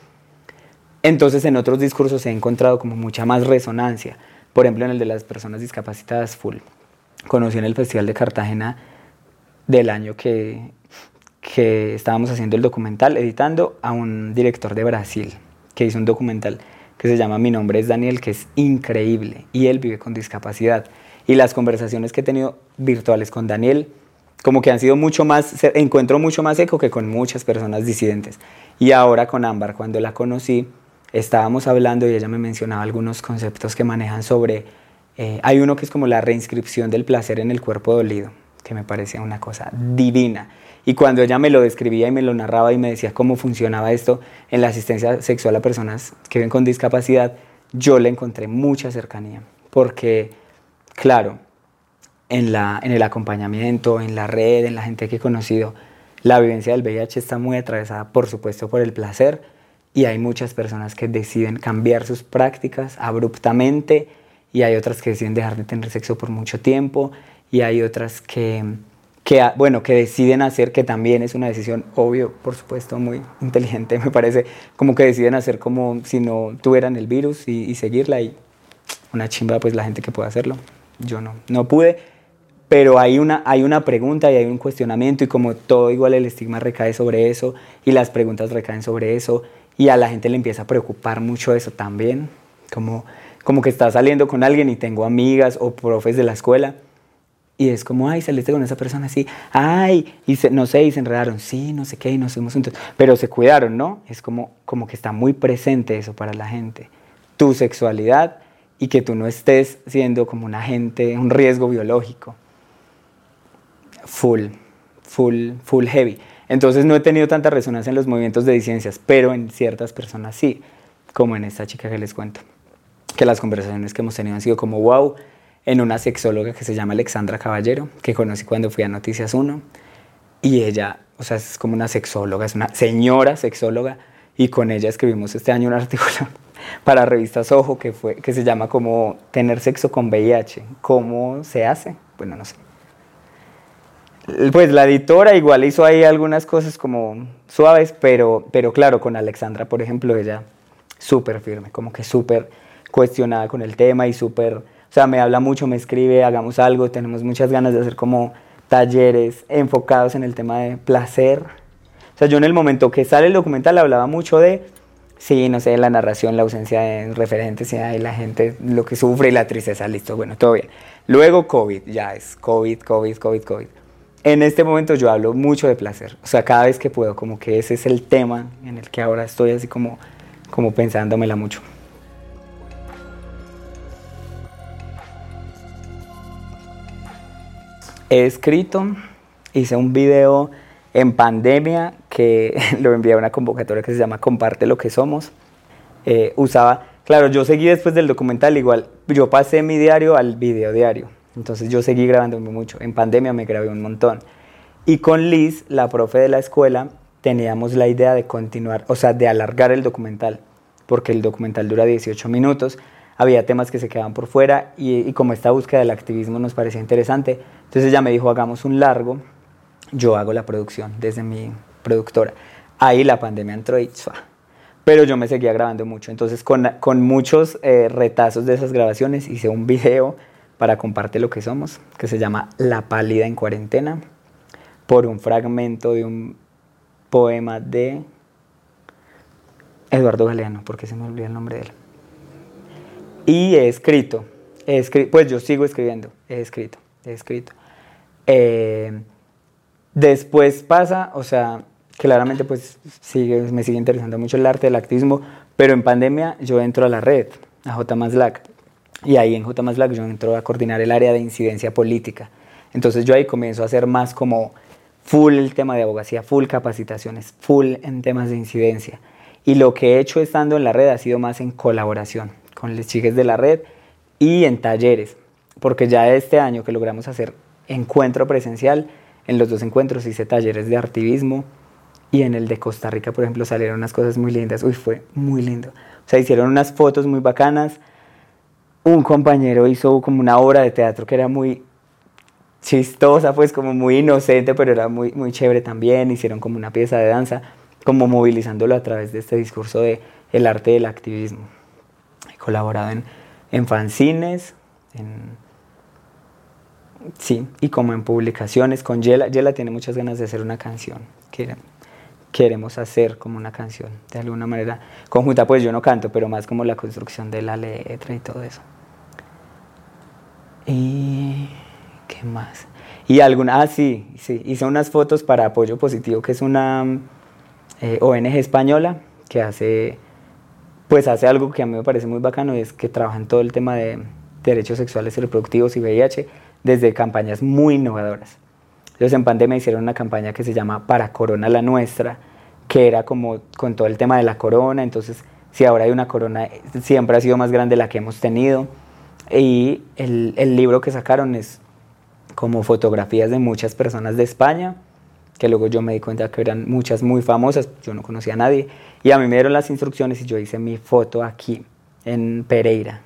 Entonces en otros discursos se ha encontrado como mucha más resonancia, por ejemplo en el de las personas discapacitadas full. Conocí en el Festival de Cartagena del año que que estábamos haciendo el documental, editando a un director de Brasil que hizo un documental que se llama Mi nombre es Daniel, que es increíble y él vive con discapacidad. Y las conversaciones que he tenido virtuales con Daniel, como que han sido mucho más, encuentro mucho más eco que con muchas personas disidentes. Y ahora con Ámbar, cuando la conocí, estábamos hablando y ella me mencionaba algunos conceptos que manejan sobre, eh, hay uno que es como la reinscripción del placer en el cuerpo dolido, que me parecía una cosa divina y cuando ella me lo describía y me lo narraba y me decía cómo funcionaba esto en la asistencia sexual a personas que ven con discapacidad, yo le encontré mucha cercanía. Porque, claro, en, la, en el acompañamiento, en la red, en la gente que he conocido, la vivencia del VIH está muy atravesada, por supuesto, por el placer y hay muchas personas que deciden cambiar sus prácticas abruptamente y hay otras que deciden dejar de tener sexo por mucho tiempo y hay otras que, que, bueno, que deciden hacer, que también es una decisión, obvio, por supuesto, muy inteligente, me parece, como que deciden hacer como si no tuvieran el virus y, y seguirla y una chimba pues la gente que puede hacerlo. Yo no, no pude, pero hay una, hay una pregunta y hay un cuestionamiento y como todo igual el estigma recae sobre eso y las preguntas recaen sobre eso y a la gente le empieza a preocupar mucho eso también, como, como que está saliendo con alguien y tengo amigas o profes de la escuela y es como, ay, saliste con esa persona así, ay, y no sé, y se enredaron, sí, no sé qué, y nos fuimos juntos, pero se cuidaron, ¿no? Es como, como que está muy presente eso para la gente. Tu sexualidad y que tú no estés siendo como un agente, un riesgo biológico. Full, full, full heavy. Entonces no he tenido tanta resonancia en los movimientos de disidencias, pero en ciertas personas sí, como en esta chica que les cuento. Que las conversaciones que hemos tenido han sido como wow, en una sexóloga que se llama Alexandra Caballero, que conocí cuando fui a Noticias 1, y ella, o sea, es como una sexóloga, es una señora sexóloga, y con ella escribimos este año un artículo para revistas Ojo que, fue, que se llama como Tener sexo con VIH. ¿Cómo se hace? Bueno, no sé. Pues la editora igual hizo ahí algunas cosas como suaves, pero, pero claro, con Alexandra, por ejemplo, ella súper firme, como que súper cuestionada con el tema y súper, sea, me habla mucho, me escribe, hagamos algo, tenemos muchas ganas de hacer como talleres enfocados en el tema de placer. O sea, yo en el momento que sale el documental hablaba mucho de Sí, no sé, la narración, la ausencia de referentes, y la gente lo que sufre y la tristeza, listo, bueno, todo bien. Luego COVID, ya es COVID, COVID, COVID, COVID. En este momento yo hablo mucho de placer, o sea, cada vez que puedo, como que ese es el tema en el que ahora estoy así como, como pensándomela mucho. He escrito, hice un video en pandemia, que lo envié a una convocatoria que se llama Comparte lo que somos, eh, usaba, claro, yo seguí después del documental igual, yo pasé mi diario al video diario, entonces yo seguí grabándome mucho, en pandemia me grabé un montón. Y con Liz, la profe de la escuela, teníamos la idea de continuar, o sea, de alargar el documental, porque el documental dura 18 minutos, había temas que se quedaban por fuera y, como esta búsqueda del activismo nos parecía interesante, entonces ella me dijo, hagamos un largo yo hago la producción desde mi productora. Ahí la pandemia entró y pero yo me seguía grabando mucho. Entonces con, con muchos eh, retazos de esas grabaciones hice un video para compartir lo que somos, que se llama La pálida en cuarentena, por un fragmento de un poema de Eduardo Galeano, porque se me olvidó el nombre de él. Y he escrito, pues yo sigo escribiendo, he escrito, he escrito. Eh, Después pasa, o sea, claramente pues sigue, me sigue interesando mucho el arte, el activismo, pero en pandemia yo entro a la red, a JMASLAC, y ahí en JMASLAC yo entro a coordinar el área de incidencia política. Entonces yo ahí comienzo a hacer más como full el tema de abogacía, full capacitaciones, full en temas de incidencia. Y lo que he hecho estando en la red ha sido más en colaboración con los chicos de la red y en talleres, porque ya este año que logramos hacer encuentro presencial, en los dos encuentros hice talleres de artivismo y en el de Costa Rica, por ejemplo, salieron unas cosas muy lindas. Uy, fue muy lindo. O sea, hicieron unas fotos muy bacanas. Un compañero hizo como una obra de teatro que era muy chistosa, pues como muy inocente, pero era muy, muy chévere también. Hicieron como una pieza de danza, como movilizándolo a través de este discurso de el arte del activismo. Colaborado en, en fanzines, Sí, y como en publicaciones con Yela, Yela tiene muchas ganas de hacer una canción. Que queremos hacer como una canción, de alguna manera conjunta, pues yo no canto, pero más como la construcción de la letra y todo eso. Y qué más. Y alguna, ah, sí, sí, hice unas fotos para Apoyo Positivo, que es una eh, ONG española que hace, pues hace algo que a mí me parece muy bacano, es que trabaja en todo el tema de derechos sexuales y reproductivos y VIH desde campañas muy innovadoras. Ellos en pandemia hicieron una campaña que se llama Para Corona la Nuestra, que era como con todo el tema de la corona, entonces si ahora hay una corona, siempre ha sido más grande la que hemos tenido. Y el libro que sacaron es como fotografías de muchas personas de España que luego yo me di cuenta que eran muchas muy famosas, yo no conocía a nadie, y a mí me dieron las instrucciones y yo hice mi foto aquí, en Pereira.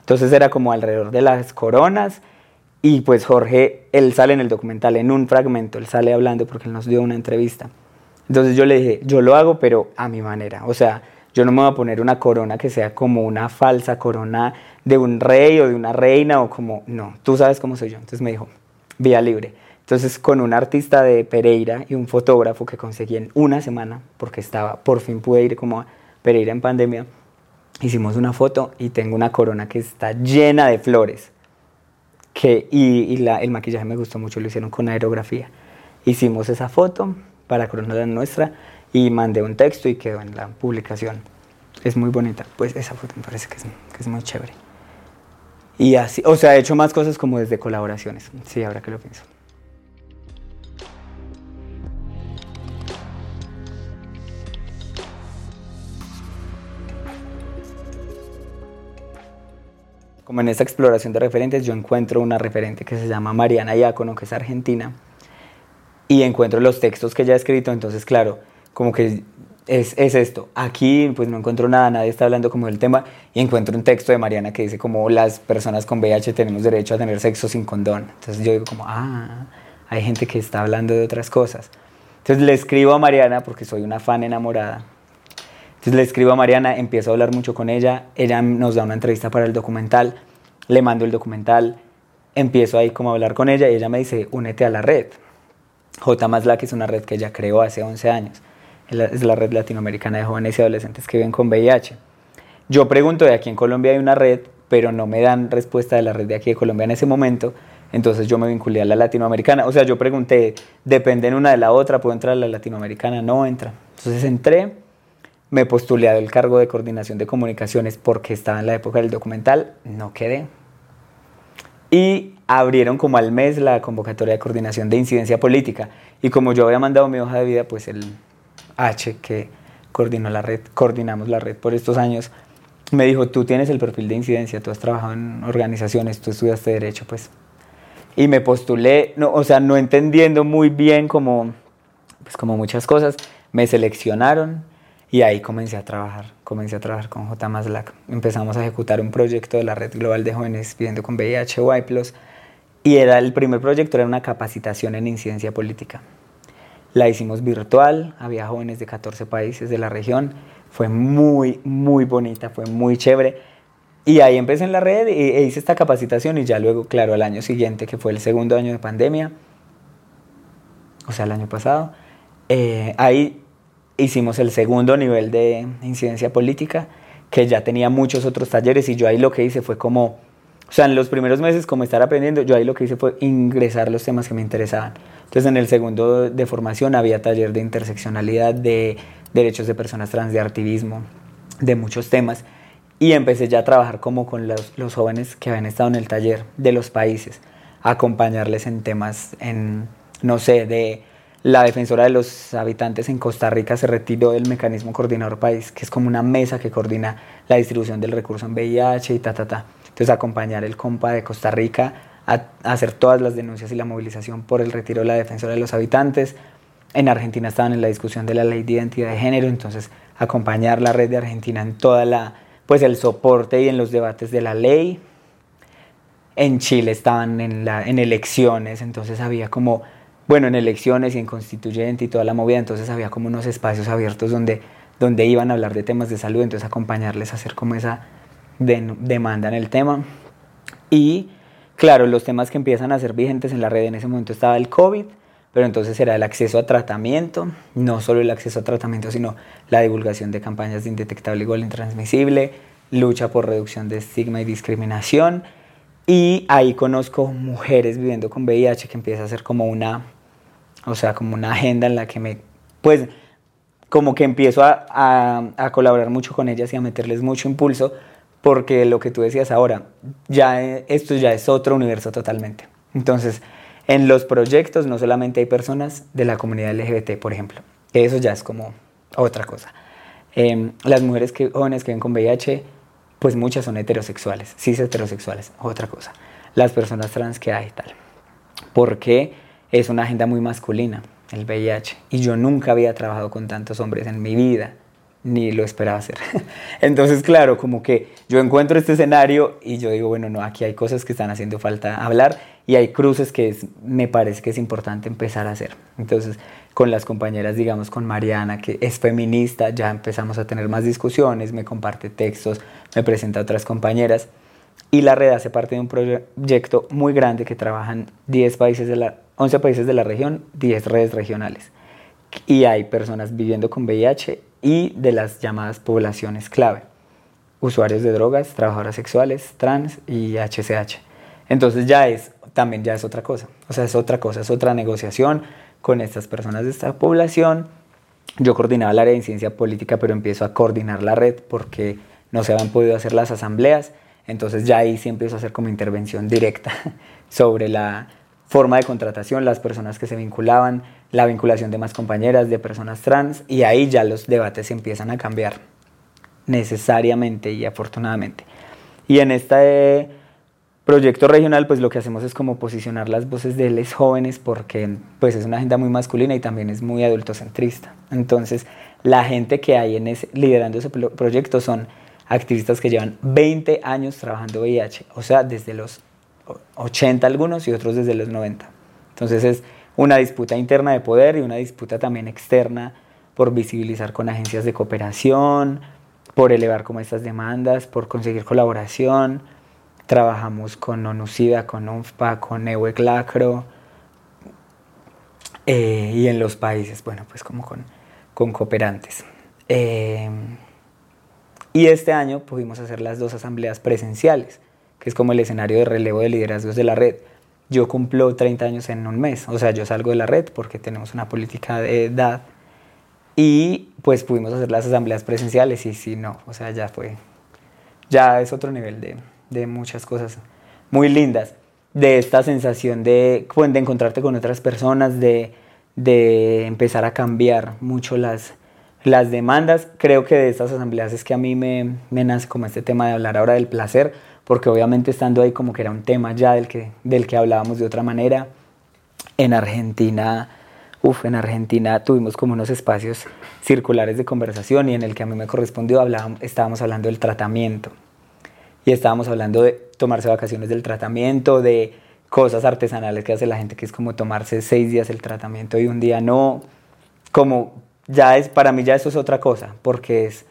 Entonces era como alrededor de las coronas, y pues Jorge, él sale en el documental, en un fragmento, él sale hablando porque él nos dio una entrevista. Entonces yo le dije, yo lo hago, pero a mi manera. O sea, yo no me voy a poner una corona que sea como una falsa corona de un rey o de una reina o como, no, tú sabes cómo soy yo. Entonces me dijo, vía libre. Entonces con un artista de Pereira y un fotógrafo que conseguí en una semana, porque estaba, por fin pude ir como a Pereira en pandemia, hicimos una foto y tengo una corona que está llena de flores que, y, el maquillaje me gustó mucho, lo hicieron con aerografía. Hicimos esa foto para Corona Nuestra y mandé un texto y quedó en la publicación. Es muy bonita, pues esa foto me parece que es, que es muy chévere. Y así, o sea, he hecho más cosas como desde colaboraciones, sí, ahora que lo pienso. Como en esta exploración de referentes, yo encuentro una referente que se llama Mariana Iacono, que es argentina, y encuentro los textos que ella ha escrito, entonces claro, como que es, es, esto. Aquí pues no encuentro nada, nadie está hablando como del tema, y encuentro un texto de Mariana que dice como las personas con VIH tenemos derecho a tener sexo sin condón. Entonces yo digo como, ah, hay gente que está hablando de otras cosas. Entonces le escribo a Mariana porque soy una fan enamorada entonces le escribo a Mariana, empiezo a hablar mucho con ella, ella nos da una entrevista para el documental, le mando el documental, empiezo ahí como a hablar con ella y ella me dice, únete a la red. J más que es una red que ella creó hace 11 años. Es la red latinoamericana de jóvenes y adolescentes que viven con VIH. Yo pregunto de aquí en Colombia hay una red, pero no me dan respuesta de la red de aquí de Colombia en ese momento. Entonces yo me vinculé a la latinoamericana. O sea, yo pregunté, ¿dependen una de la otra? ¿Puedo entrar a la latinoamericana? No entra. Entonces entré me postulé al cargo de coordinación de comunicaciones porque estaba en la época del documental, no quedé. Y abrieron como al mes la convocatoria de coordinación de incidencia política. Y como yo había mandado mi hoja de vida, pues el H que coordinó la red, coordinamos la red por estos años, me dijo, tú tienes el perfil de incidencia, tú has trabajado en organizaciones, tú estudiaste derecho, pues. Y me postulé, no, o sea, no entendiendo muy bien como, pues como muchas cosas, me seleccionaron y ahí comencé a trabajar, comencé a trabajar con J. Maslac. Empezamos a ejecutar un proyecto de la Red Global de Jóvenes Viviendo con VIH, Y+, y era el primer proyecto, era una capacitación en incidencia política. La hicimos virtual, había jóvenes de 14 países de la región, fue muy, muy bonita, fue muy chévere. Y ahí empecé en la red e hice esta capacitación y ya luego, claro, al año siguiente, que fue el segundo año de pandemia, o sea, el año pasado, eh, ahí hicimos el segundo nivel de incidencia política, que ya tenía muchos otros talleres y yo ahí lo que hice fue como, o sea, en los primeros meses como estar aprendiendo, yo ahí lo que hice fue ingresar los temas que me interesaban. Entonces en el segundo de formación había taller de interseccionalidad, de derechos de personas trans, de activismo, de muchos temas. Y empecé ya a trabajar como con los, los jóvenes que habían estado en el taller de los países, acompañarles en temas, en, no sé, de la defensora de los habitantes en Costa Rica se retiró del mecanismo coordinador país, que es como una mesa que coordina la distribución del recurso en VIH y ta, ta, ta. Entonces acompañar el compa de Costa Rica a, hacer todas las denuncias y la movilización por el retiro de la defensora de los habitantes. En Argentina estaban en la discusión de la ley de identidad de género, entonces acompañar la red de Argentina en toda la, pues el soporte y en los debates de la ley. En Chile estaban en, la, en elecciones, entonces había como bueno, en elecciones y en constituyente y toda la movida, entonces había como unos espacios abiertos donde, donde iban a hablar de temas de salud, entonces acompañarles a hacer como esa demanda en el tema. Y claro, los temas que empiezan a ser vigentes en la red en ese momento estaba el COVID, pero entonces era el acceso a tratamiento, no solo el acceso a tratamiento, sino la divulgación de campañas de indetectable igual intransmisible, lucha por reducción de estigma y discriminación. Y ahí conozco mujeres viviendo con VIH que empieza a ser como una o sea, como una agenda en la que me, pues, como que empiezo a, a, colaborar mucho con ellas y a meterles mucho impulso, porque lo que tú decías ahora, ya esto ya es otro universo totalmente. Entonces, en los proyectos no solamente hay personas de la comunidad LGBT, por ejemplo, eso ya es como otra cosa. Em, las mujeres que, jóvenes que ven con VIH, pues muchas son heterosexuales, cis heterosexuales, otra cosa. Las personas trans que hay tal. ¿Por qué? Es una agenda muy masculina. el VIH. Y yo nunca había trabajado con tantos hombres en mi vida, ni lo esperaba hacer. Entonces, claro, como que yo encuentro este escenario y yo digo, bueno, no, aquí hay cosas que están haciendo falta hablar y hay cruces que me parece que es importante empezar a hacer. Entonces, con las compañeras, digamos, con Mariana, que es feminista, ya empezamos a tener más discusiones, me comparte textos, me presenta a otras compañeras. Y la red hace parte de un proyecto muy grande que trabajan 10 países de la, 11 países de la región, 10 redes regionales. Y hay personas viviendo con VIH y de las llamadas poblaciones clave. Usuarios de drogas, trabajadoras sexuales, trans y HCH. Entonces ya es, también ya es otra cosa. O sea, es otra cosa, es otra negociación con estas personas de esta población. Yo coordinaba el área de ciencia política, pero empiezo a coordinar la red porque no se habían podido hacer las asambleas. Entonces ya ahí sí empiezo a hacer como intervención directa sobre la forma de contratación, las personas que se vinculaban, la vinculación de más compañeras, de personas trans, y ahí ya los debates empiezan a cambiar necesariamente y afortunadamente. Y en este proyecto regional, pues lo que hacemos es como posicionar las voces de los jóvenes porque pues es una agenda muy masculina y también es muy adultocentrista. Entonces, la gente que hay en ese, liderando ese proyecto son activistas que llevan 20 años trabajando VIH, o sea, desde los 80 algunos y otros desde los 90. Entonces es una disputa interna de poder y una disputa también externa por visibilizar con agencias de cooperación, por elevar como estas demandas, por conseguir colaboración, Trabajamos con ONUCIDA, con UNFPA, con EUECLACRO eh, y en los países, bueno, pues como con, con cooperantes. Eh, y este año pudimos hacer las dos asambleas presenciales, que es como el escenario de relevo de liderazgos de la red. Yo cumplo 30 años en un mes, o sea, yo salgo de la red porque tenemos una política de edad y pues pudimos hacer las asambleas presenciales y si no, o sea, ya fue, ya es otro nivel de, de muchas cosas muy lindas, de esta sensación de, pues, de encontrarte con otras personas, de, de empezar a cambiar mucho las, las demandas. Creo que de estas asambleas es que a mí me, me nace como este tema de hablar ahora del placer, porque obviamente estando ahí como que era un tema ya del que, del que hablábamos de otra manera. En Argentina, uf, en Argentina tuvimos como unos espacios circulares de conversación y en el que a mí me correspondió hablábamos, estábamos hablando del tratamiento y estábamos hablando de tomarse vacaciones del tratamiento, de cosas artesanales que hace la gente, que es como tomarse seis días el tratamiento y un día no, como ya es, para mí ya eso es otra cosa, porque es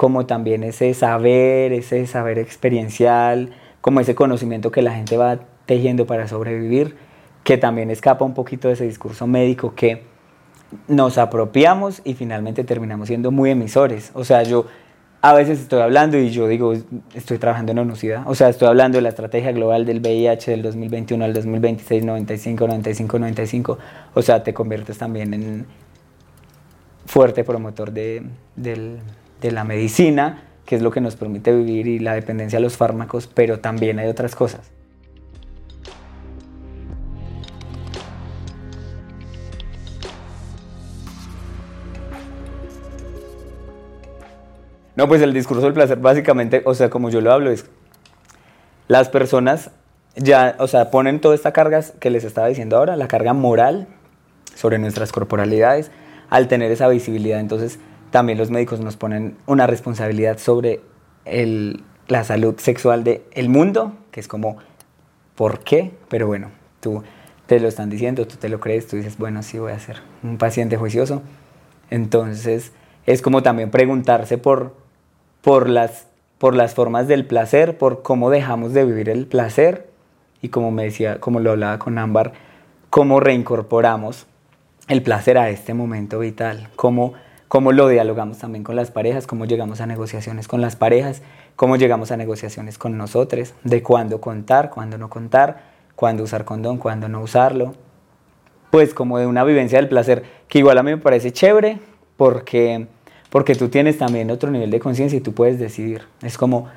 como también ese saber, ese saber experiencial, como ese conocimiento que la gente va tejiendo para sobrevivir, que también escapa un poquito de ese discurso médico que nos apropiamos y finalmente terminamos siendo muy emisores. O sea, yo a veces estoy hablando y yo digo, estoy trabajando en ONUCIDA, o sea, estoy hablando de la estrategia global del VIH del 2021 al 2026, 95, 95, 95, o sea, te conviertes también en fuerte promotor de, de la medicina, que es lo que nos permite vivir y la dependencia de los fármacos, pero también hay otras cosas. No, pues el discurso del placer básicamente, o sea, como yo lo hablo, es las personas ya, o sea, ponen toda esta carga que les estaba diciendo ahora, la carga moral sobre nuestras corporalidades, al tener esa visibilidad. Entonces, también los médicos nos ponen una responsabilidad sobre el, la salud sexual del el mundo, que es como, ¿por qué? Pero bueno, tú te lo están diciendo, tú te lo crees, tú dices, bueno, sí voy a ser un paciente juicioso. Entonces, es como también preguntarse por por las, por las formas del placer, por cómo dejamos de vivir el placer y como me decía, como lo hablaba con Ámbar, cómo reincorporamos el placer a este momento vital, cómo, cómo lo dialogamos también con las parejas, cómo llegamos a negociaciones con las parejas, cómo llegamos a negociaciones con nosotros, de cuándo contar, cuándo no contar, cuándo usar condón, cuándo no usarlo. Pues como de una vivencia del placer que igual a mí me parece chévere porque porque tú tienes también otro nivel de conciencia y tú puedes decidir. Es como,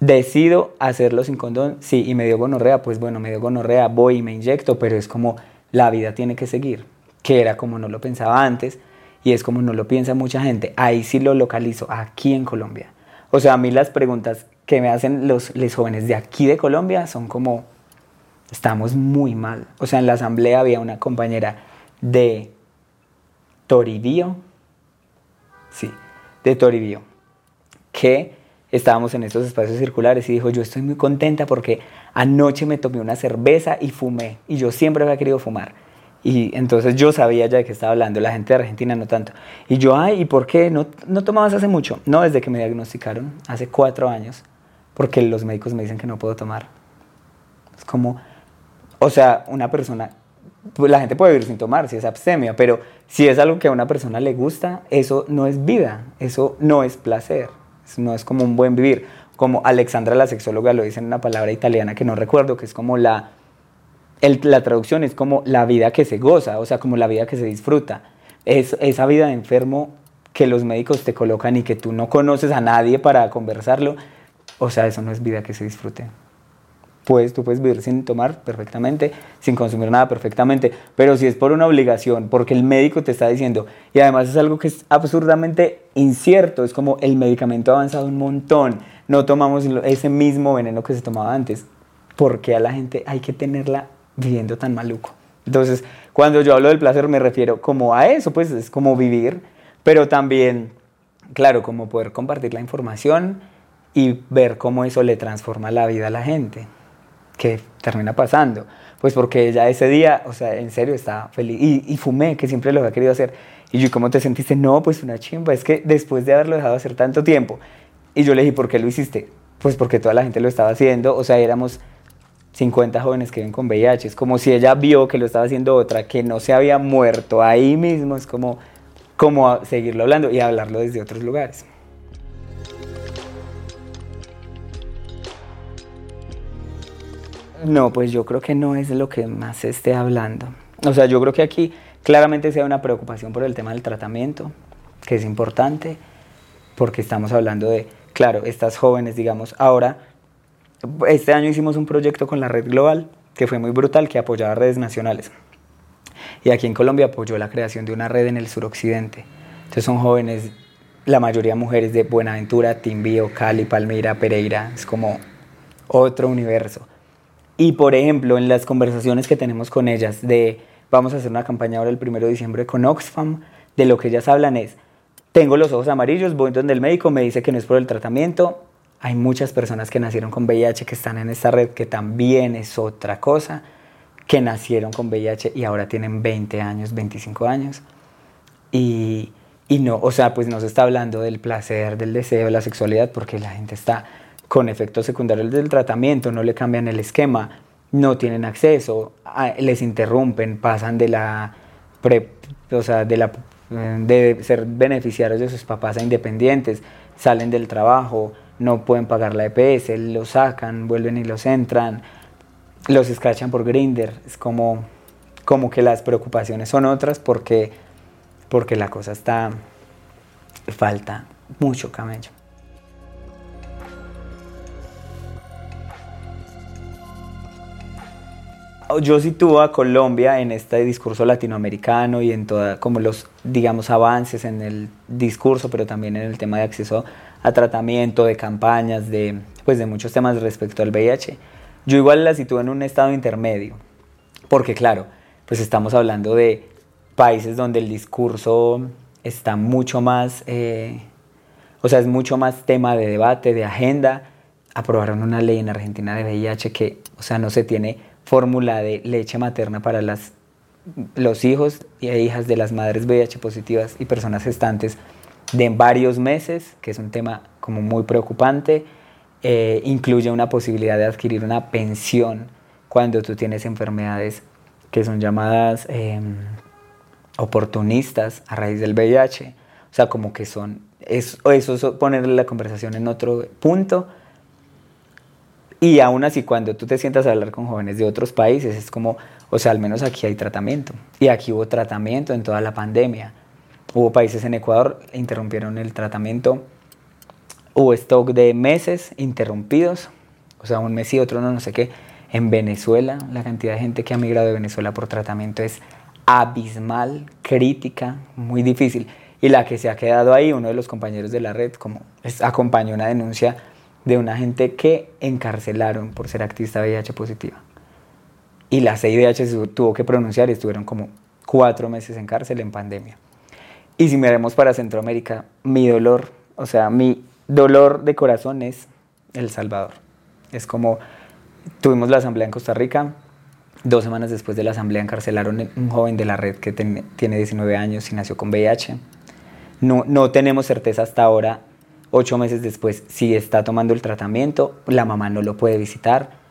decido hacerlo sin condón, sí, y me dio gonorrea, pues bueno, me dio gonorrea, voy y me inyecto, pero es como la vida tiene que seguir, que era como no lo pensaba antes y es como no lo piensa mucha gente. Ahí sí lo localizo, aquí en Colombia. O sea, a mí las preguntas que me hacen los, los jóvenes de aquí de Colombia son como, estamos muy mal. O sea, en la asamblea había una compañera de Toribío, sí, de Toribío, que estábamos en estos espacios circulares y dijo, yo estoy muy contenta porque anoche me tomé una cerveza y fumé, y yo siempre había querido fumar. Y entonces yo sabía ya de qué estaba hablando, la gente de Argentina no tanto. Y yo, ay, ¿y por qué? ¿No, no tomabas hace mucho? No, desde que me diagnosticaron, hace cuatro años, porque los médicos me dicen que no puedo tomar. Es como, o sea, una persona, pues la gente puede vivir sin tomar si es abstemia, pero si es algo que a una persona le gusta, eso no es vida, eso no es placer, no es como un buen vivir. Como Alexandra la sexóloga lo dice en una palabra italiana que no recuerdo, que es como la la traducción es como la vida que se goza, o sea, como la vida que se disfruta. Es esa vida de enfermo que los médicos te colocan y que tú no conoces a nadie para conversarlo, o sea, eso no es vida que se disfrute. Pues tú puedes vivir sin tomar perfectamente, sin consumir nada perfectamente, pero si es por una obligación, porque el médico te está diciendo, y además es algo que es absurdamente incierto, es como el medicamento ha avanzado un montón, no tomamos ese mismo veneno que se tomaba antes, porque a la gente hay que tenerla viviendo tan maluco. Entonces, cuando yo hablo del placer me refiero como a eso, pues es como vivir, pero también, claro, como poder compartir la información y ver cómo eso le transforma la vida a la gente, que termina pasando. Pues porque ya ese día, o sea, en serio estaba feliz y, y fumé, que siempre lo había querido hacer. Y yo, ¿cómo te sentiste? No, pues una chimba, es que después de haberlo dejado hacer tanto tiempo, y yo le dije, ¿por qué lo hiciste? Pues porque toda la gente lo estaba haciendo, o sea, éramos 50 jóvenes que viven con VIH. Es como si ella vio que lo estaba haciendo otra, que no se había muerto ahí mismo. Es como, como seguirlo hablando y hablarlo desde otros lugares. No, pues yo creo que no es lo que más se esté hablando. O sea, yo creo que aquí claramente se da una preocupación por el tema del tratamiento, que es importante, porque estamos hablando de, claro, estas jóvenes, digamos, ahora este año hicimos un proyecto con la red global que fue muy brutal, que apoyaba redes nacionales. Y aquí en Colombia apoyó la creación de una red en el suroccidente. Entonces son jóvenes, la mayoría mujeres de Buenaventura, Timbío, Cali, Palmira, Pereira. Es como otro universo. Y por ejemplo, en las conversaciones que tenemos con ellas de vamos a hacer una campaña ahora el 1 de diciembre con Oxfam, de lo que ellas hablan es, tengo los ojos amarillos, voy donde el médico me dice que no es por el tratamiento, hay muchas personas que nacieron con VIH que están en esta red, que también es otra cosa, que nacieron con VIH y ahora tienen 20 años, 25 años. Y, y no, o sea, pues no se está hablando del placer, del deseo, de la sexualidad, porque la gente está con efectos secundarios del tratamiento, no le cambian el esquema, no tienen acceso, les interrumpen, pasan de la, o sea, de la de ser beneficiarios de sus papás a independientes, salen del trabajo, no pueden pagar la EPS, lo sacan, vuelven y los entran, los escrachan por Grinder. Es como, como que las preocupaciones son otras porque, porque la cosa está, falta mucho camello. Yo sitúo a Colombia en este discurso latinoamericano y en toda, como los, digamos, avances en el discurso, pero también en el tema de acceso a tratamiento, de campañas, de, pues de muchos temas respecto al VIH. Yo igual la sitúo en un estado intermedio, porque claro, pues estamos hablando de países donde el discurso está mucho más, eh, o sea, es mucho más tema de debate, de agenda. Aprobaron una ley en Argentina de VIH que, o sea, no se tiene fórmula de leche materna para las, los hijos e hijas de las madres VIH positivas y personas gestantes de varios meses, que es un tema como muy preocupante, eh, incluye una posibilidad de adquirir una pensión cuando tú tienes enfermedades que son llamadas em, oportunistas a raíz del VIH. O sea, como que son, es, eso es ponerle la conversación en otro punto. Y aún así, cuando tú te sientas a hablar con jóvenes de otros países, es como, o sea, al menos aquí hay tratamiento. Y aquí hubo tratamiento en toda la pandemia. Hubo países en Ecuador interrumpieron el tratamiento. Hubo stock de meses interrumpidos, o sea, un mes y otro no, no sé qué. En Venezuela, la cantidad de gente que ha migrado de Venezuela por tratamiento es abismal, crítica, muy difícil. Y la que se ha quedado ahí, uno de los compañeros de la red, como acompañó una denuncia de una gente que encarcelaron por ser activista VIH positiva. Y la CIDH tuvo que pronunciar y estuvieron como cuatro meses en cárcel en pandemia. Y si miramos para Centroamérica, mi dolor, o sea, mi dolor de corazón es El Salvador. Es como, tuvimos la asamblea en Costa Rica, dos semanas después de la asamblea encarcelaron un joven de la red que tiene 19 años y nació con VIH. No, no tenemos certeza hasta ahora, ocho meses después, si está tomando el tratamiento, la mamá no lo puede visitar.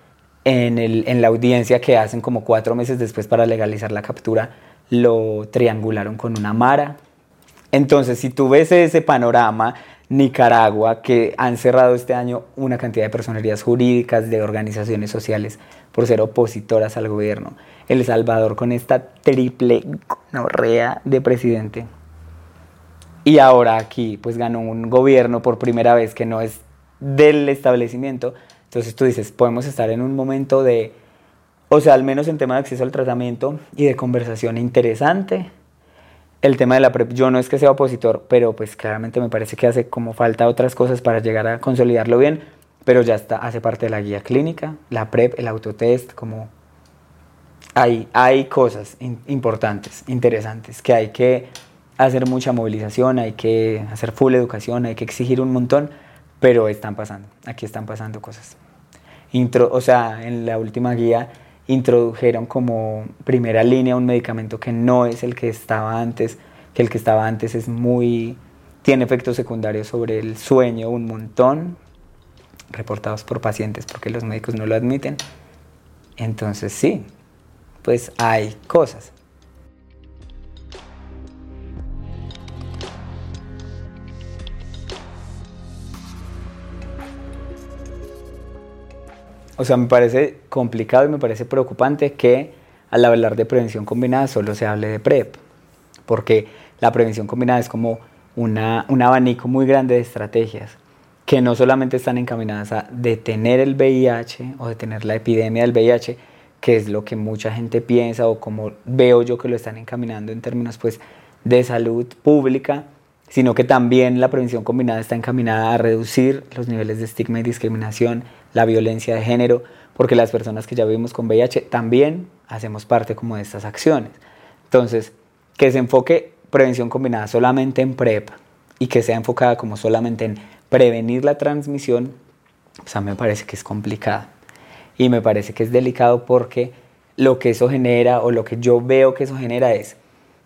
En, el, en la audiencia que hacen como cuatro meses después para legalizar la captura, lo triangularon con una mara, entonces, si tú ves ese panorama, Nicaragua, que han cerrado este año una cantidad de personerías jurídicas, de organizaciones sociales, por ser opositoras al gobierno. El Salvador con esta triple norrea de presidente. Y ahora aquí, pues ganó un gobierno por primera vez que no es del establecimiento. Entonces tú dices, podemos estar en un momento de, o sea, al menos en tema de acceso al tratamiento y de conversación interesante el tema de la PrEP, yo no es que sea opositor, pero pues claramente me parece que hace como falta otras cosas para llegar a consolidarlo bien, pero ya está, hace parte de la guía clínica, la PrEP, el autotest, como hay, hay cosas importantes, interesantes, que hay que hacer mucha movilización, hay que hacer full educación, hay que exigir un montón, pero están pasando, aquí están pasando cosas. Intro, o sea, en la última guía introdujeron como primera línea un medicamento que no es el que estaba antes, que el que estaba antes es muy tiene efectos secundarios sobre el sueño un montón reportados por pacientes porque los médicos no lo admiten. Entonces sí, pues hay cosas. O sea, me parece complicado y me parece preocupante que al hablar de prevención combinada solo se hable de PrEP, porque la prevención combinada es como una, un abanico muy grande de estrategias que no solamente están encaminadas a detener el VIH o detener la epidemia del VIH, que es lo que mucha gente piensa o como veo yo que lo están encaminando en términos pues de salud pública, sino que también la prevención combinada está encaminada a reducir los niveles de estigma y discriminación, la violencia de género, porque las personas que ya vivimos con VIH también hacemos parte como de estas acciones. Entonces, que se enfoque prevención combinada solamente en PrEP y que sea enfocada como solamente en prevenir la transmisión, o sea, me parece que es complicado. Y me parece que es delicado porque lo que eso genera o lo que yo veo que eso genera es,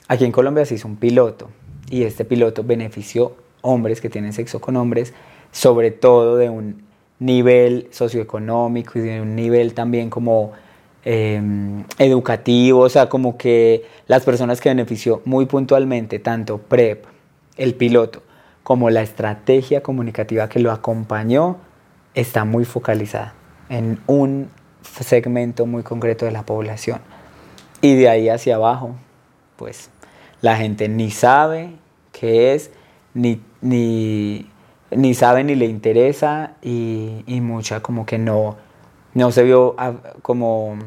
aquí en Colombia se hizo un piloto y este piloto benefició hombres que tienen sexo con hombres, sobre todo de un nivel socioeconómico y de un nivel también como em, educativo, o sea, como que las personas que benefició muy puntualmente, tanto PrEP, el piloto, como la estrategia comunicativa que lo acompañó, está muy focalizada en un segmento muy concreto de la población. Y de ahí hacia abajo, pues la gente ni sabe qué es, ni, ni, ni sabe ni le interesa y, y, mucha como que no, no se vio ah, como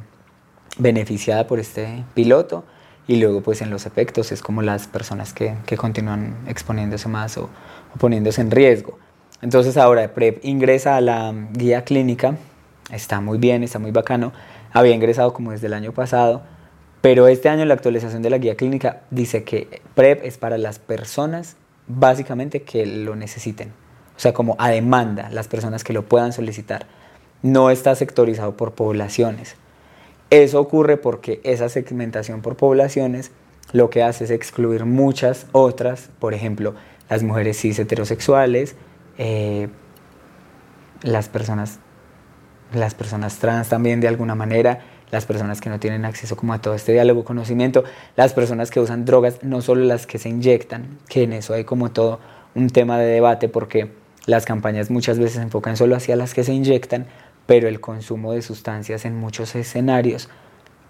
beneficiada por este piloto y luego pues en los efectos es como las personas que, que continúan exponiéndose más o, o, poniéndose en riesgo. Entonces ahora PrEP ingresa a la guía clínica, está muy bien, está muy bacano, había ingresado como desde el año pasado, pero este año la actualización de la guía clínica dice que PrEP es para las personas básicamente que lo necesiten. O sea, como a demanda, las personas que lo puedan solicitar. No está sectorizado por poblaciones. Eso ocurre porque esa segmentación por poblaciones lo que hace es excluir muchas otras, por ejemplo, las mujeres cis heterosexuales, eh, las, personas, las personas trans también de alguna manera, las personas que no tienen acceso como a todo este diálogo, conocimiento, las personas que usan drogas, no solo las que se inyectan, que en eso hay como todo un tema de debate porque las campañas muchas veces se enfocan solo hacia las que se inyectan, pero el consumo de sustancias en muchos escenarios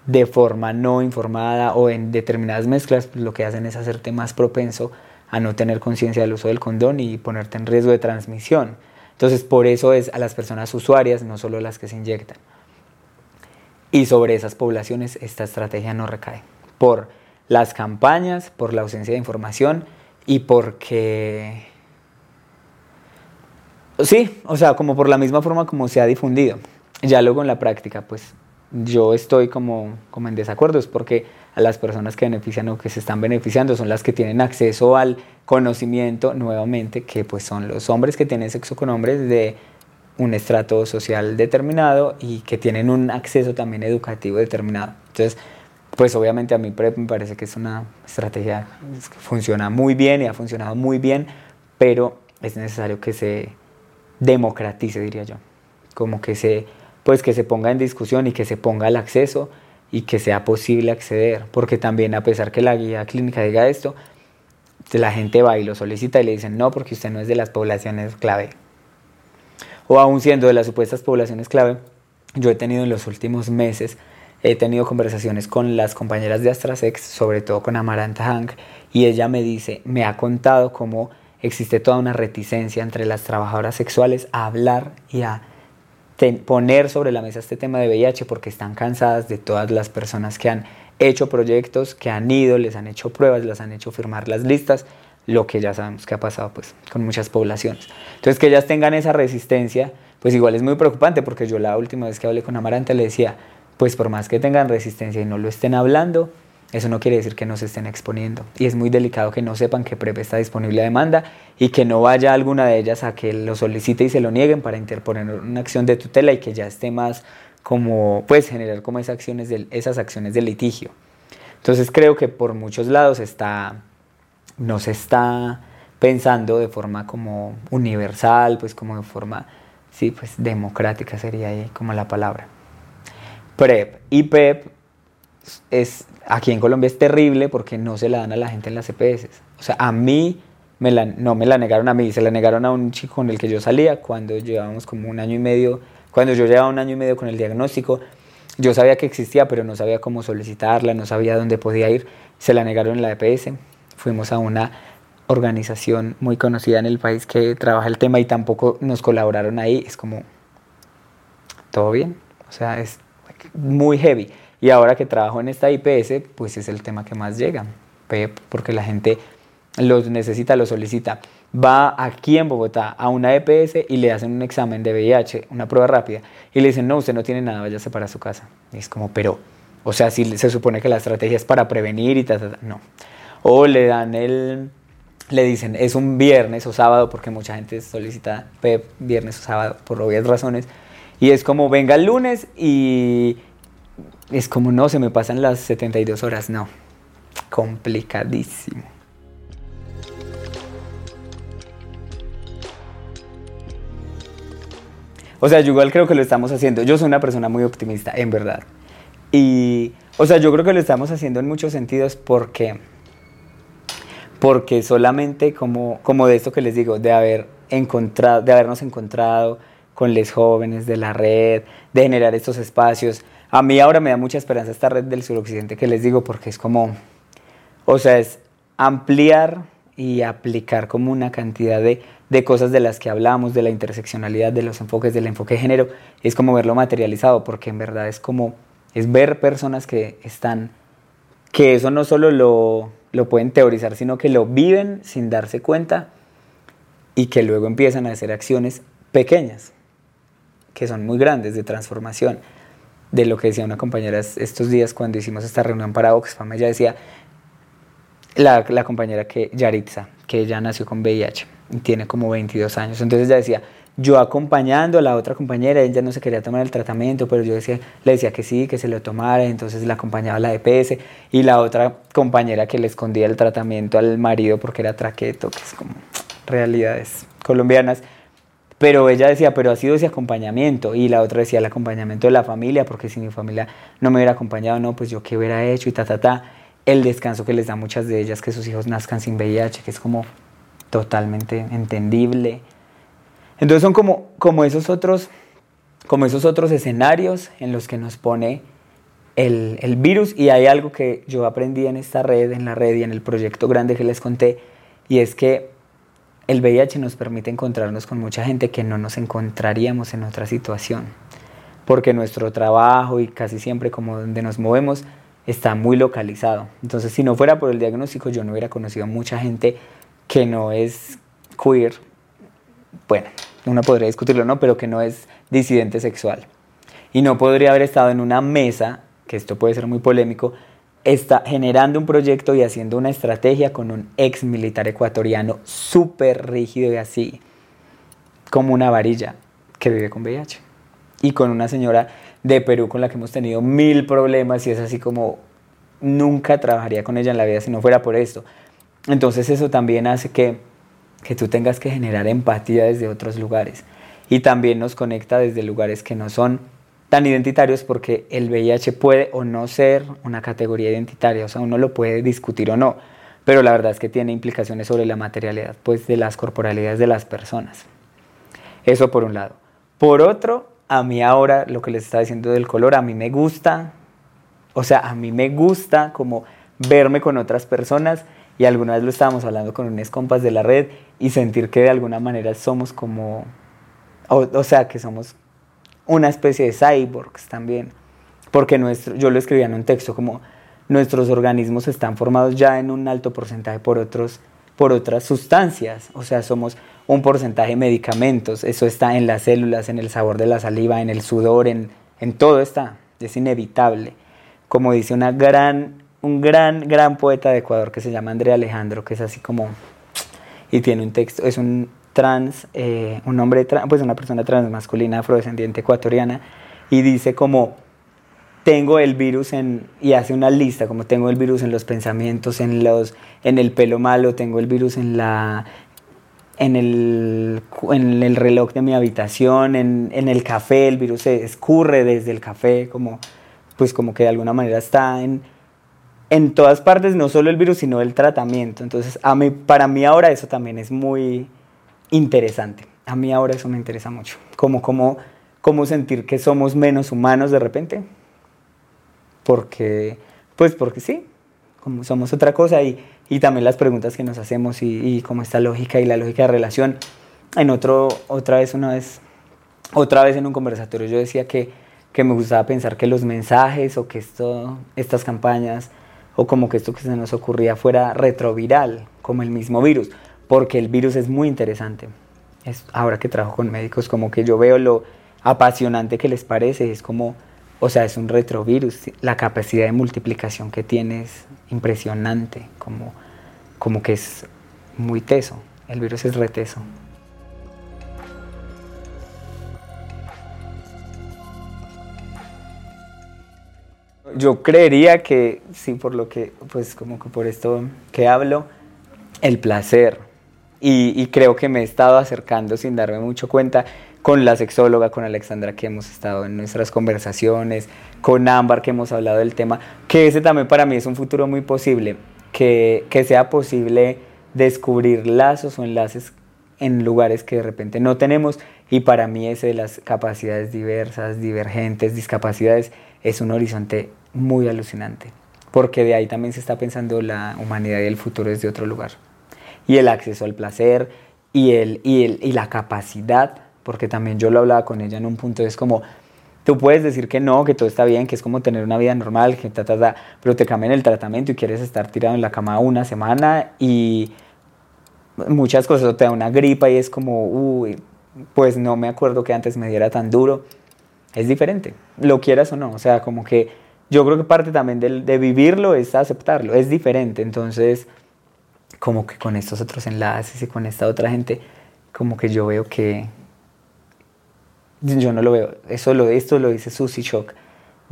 de forma no informada o en determinadas mezclas, pues lo que hacen es hacerte más propenso a no tener conciencia del uso del condón y ponerte en riesgo de transmisión. Entonces, por eso es a las personas usuarias, no solo las que se inyectan. Y sobre esas poblaciones esta estrategia no recae. Por las campañas, por la ausencia de información y porque... Sí, o sea, como por la misma forma como se ha difundido. Ya luego en la práctica, pues yo estoy como, como en desacuerdo es porque a las personas que benefician o que se están beneficiando son las que tienen acceso al conocimiento nuevamente, que pues son los hombres que tienen sexo con hombres de un estrato social determinado y que tienen un acceso también educativo determinado. Entonces, pues obviamente a mí me parece que es una estrategia que funciona muy bien y ha funcionado muy bien, pero es necesario que se democratice, diría yo, como que se, pues que se ponga en discusión y que se ponga el acceso y que sea posible acceder, porque también a pesar que la guía clínica diga esto, la gente va y lo solicita y le dicen no, porque usted no es de las poblaciones clave. O aún siendo de las supuestas poblaciones clave, yo he tenido en los últimos meses, he tenido conversaciones con las compañeras de AstraSex, sobre todo con Amaranta Hank, y ella me dice, me ha contado cómo existe toda una reticencia entre las trabajadoras sexuales a hablar y a poner sobre la mesa este tema de VIH porque están cansadas de todas las personas que han hecho proyectos, que han ido, les han hecho pruebas, les han hecho firmar las listas, lo que ya sabemos que ha pasado pues con muchas poblaciones. Entonces que ellas tengan esa resistencia, pues igual es muy preocupante porque yo la última vez que hablé con Amarante le decía, pues por más que tengan resistencia y no lo estén hablando, eso no quiere decir que no se estén exponiendo. Y es muy delicado que no sepan que PrEP está disponible a demanda y que no vaya alguna de ellas a que lo solicite y se lo nieguen para interponer una acción de tutela y que ya esté más como, pues, generar como esas acciones de, esas acciones de litigio. Entonces creo que por muchos lados está, no se está pensando de forma como universal, pues como de forma, sí, pues democrática sería ahí como la palabra. PrEP y PEP es Aquí en Colombia es terrible porque no se la dan a la gente en las EPS. O sea, a mí me la, no me la negaron a mí, se la negaron a un chico con el que yo salía cuando llevábamos como un año y medio, cuando yo llevaba un año y medio con el diagnóstico. Yo sabía que existía, pero no sabía cómo solicitarla, no sabía dónde podía ir. Se la negaron en la EPS. Fuimos a una organización muy conocida en el país que trabaja el tema y tampoco nos colaboraron ahí. Es como, ¿todo bien? O sea, es muy heavy. Y ahora que trabajo en esta IPS, pues es el tema que más llega, porque la gente los necesita, lo solicita. Va aquí en Bogotá a una EPS y le hacen un examen de VIH, una prueba rápida, y le dicen, no, usted no tiene nada, váyase para su casa. Y es como, pero, o sea, si se supone que la estrategia es para prevenir y tal, no. O le dan el, le dicen, es un viernes o sábado, porque mucha gente solicita viernes o sábado por obvias razones, y es como, venga el lunes y es como, no, se me pasan las 72 horas, no. Complicadísimo. O sea, yo igual creo que lo estamos haciendo. Yo soy una persona muy optimista, en verdad. Y, o sea, yo creo que lo estamos haciendo en muchos sentidos porque, porque solamente como, como de esto que les digo, de haber encontrado, de habernos encontrado con los jóvenes de la red, de generar estos espacios, a mí ahora me da mucha esperanza esta red del suroccidente que les digo porque es como, o sea, es ampliar y aplicar como una cantidad de, de cosas de las que hablamos, de la interseccionalidad, de los enfoques, del enfoque de género, es como verlo materializado, porque en verdad es como, es ver personas que están, que eso no solo lo, lo pueden teorizar, sino que lo viven sin darse cuenta y que luego empiezan a hacer acciones pequeñas, que son muy grandes de transformación de lo que decía una compañera estos días cuando hicimos esta reunión para Oxfam. Ella decía, la, la compañera que, Yaritza, que ella nació con VIH tiene como 22 años. Entonces ella decía, yo acompañando a la otra compañera, ella no se quería tomar el tratamiento, pero yo decía, le decía que sí, que se lo tomara, entonces la acompañaba a la EPS y la otra compañera que le escondía el tratamiento al marido porque era traqueto, que es como realidades colombianas pero ella decía, pero ha sido ese acompañamiento. Y la otra decía, el acompañamiento de la familia, porque si mi familia no me hubiera acompañado, no, pues yo qué hubiera hecho y ta, ta, ta. El descanso que les da muchas de ellas, que sus hijos nazcan sin VIH, que es como totalmente entendible. Entonces son como, como, esos, otros, como esos otros escenarios en los que nos pone el, el virus. Y hay algo que yo aprendí en esta red, en la red y en el proyecto grande que les conté, y es que el VIH nos permite encontrarnos con mucha gente que no nos encontraríamos en otra situación, porque nuestro trabajo y casi siempre como donde nos movemos está muy localizado. Entonces, si no fuera por el diagnóstico, yo no hubiera conocido a mucha gente que no es queer, bueno, uno podría discutirlo, ¿no? Pero que no es disidente sexual. y no podría haber estado en una mesa, que esto puede ser muy polémico, está generando un proyecto y haciendo una estrategia con un ex militar ecuatoriano súper rígido y así, como una varilla, que vive con VIH. Y con una señora de Perú con la que hemos tenido mil problemas y es así como nunca trabajaría con ella en la vida si no fuera por esto. Entonces eso también hace que, que tú tengas que generar empatía desde otros lugares y también nos conecta desde lugares que no son tan identitarios porque el VIH puede o no ser una categoría identitaria, o sea, uno lo puede discutir o no, pero la verdad es que tiene implicaciones sobre la materialidad pues, de las corporalidades de las personas. Eso por un lado. Por otro, a mí ahora lo que les estaba diciendo del color, a mí me gusta, o sea, a mí me gusta como verme con otras personas y alguna vez lo estábamos hablando con unas compas de la red y sentir que de alguna manera somos como, o sea, que somos una especie de cyborgs también, porque nuestro, yo lo escribía en un texto como nuestros organismos están formados ya en un alto porcentaje por, otros, por otras sustancias, o sea, somos un porcentaje de medicamentos, eso está en las células, en el sabor de la saliva, en el sudor, en, en todo está, es inevitable. Como dice una gran, un gran, gran poeta de Ecuador que se llama Andrea Alejandro, que es así como, y tiene un texto, es un trans, eh, un hombre, pues una persona trans masculina afrodescendiente ecuatoriana, y dice como, tengo el virus en, y hace una lista, como tengo el virus en los pensamientos, en, los, en el pelo malo, tengo el virus en, la, en, el, en el reloj de mi habitación, en, en el café, el virus se escurre desde el café, como, pues como que de alguna manera está en, en todas partes, no solo el virus, sino el tratamiento. Entonces, a mí, para mí ahora eso también es muy interesante. A mí ahora eso me interesa mucho. Como, como, como sentir que somos menos humanos de repente. Porque, pues porque sí, como somos otra cosa y, y también las preguntas que nos hacemos y, y como esta lógica y la lógica de relación. En otro, otra vez, una vez, otra vez en un conversatorio yo decía que, que me gustaba pensar que los mensajes o que esto, estas campañas o como que esto que se nos ocurría fuera retroviral, como el mismo virus porque el virus es muy interesante. Es, ahora que trabajo con médicos, como que yo veo lo apasionante que les parece, es como, o sea, es un retrovirus, la capacidad de multiplicación que tiene es impresionante, como, como que es muy teso, el virus es reteso. Yo creería que, sí, por lo que, pues como que por esto que hablo, el placer, y, creo que me he estado acercando sin darme mucho cuenta con la sexóloga, con Alexandra, que hemos estado en nuestras conversaciones, con Ámbar, que hemos hablado del tema, que ese también para mí es un futuro muy posible, que, que sea posible descubrir lazos o enlaces en lugares que de repente no tenemos y para mí ese de las capacidades diversas, divergentes, discapacidades es un horizonte muy alucinante, porque de ahí también se está pensando la humanidad y el futuro desde otro lugar y el acceso al placer y, el, y, el, y la capacidad, porque también yo lo hablaba con ella en un punto, es como, tú puedes decir que no, que todo está bien, que es como tener una vida normal, que ta, ta, ta, pero te cambian el tratamiento y quieres estar tirado en la cama una semana y muchas cosas, o te da una gripa y es como, uy, pues no me acuerdo que antes me diera tan duro. Es diferente, lo quieras o no, o sea, como que yo creo que parte también de, de vivirlo es aceptarlo, es diferente, entonces como que con estos otros enlaces y con esta otra gente, como que yo veo que yo no lo veo. Eso lo, esto lo dice Susie Shock.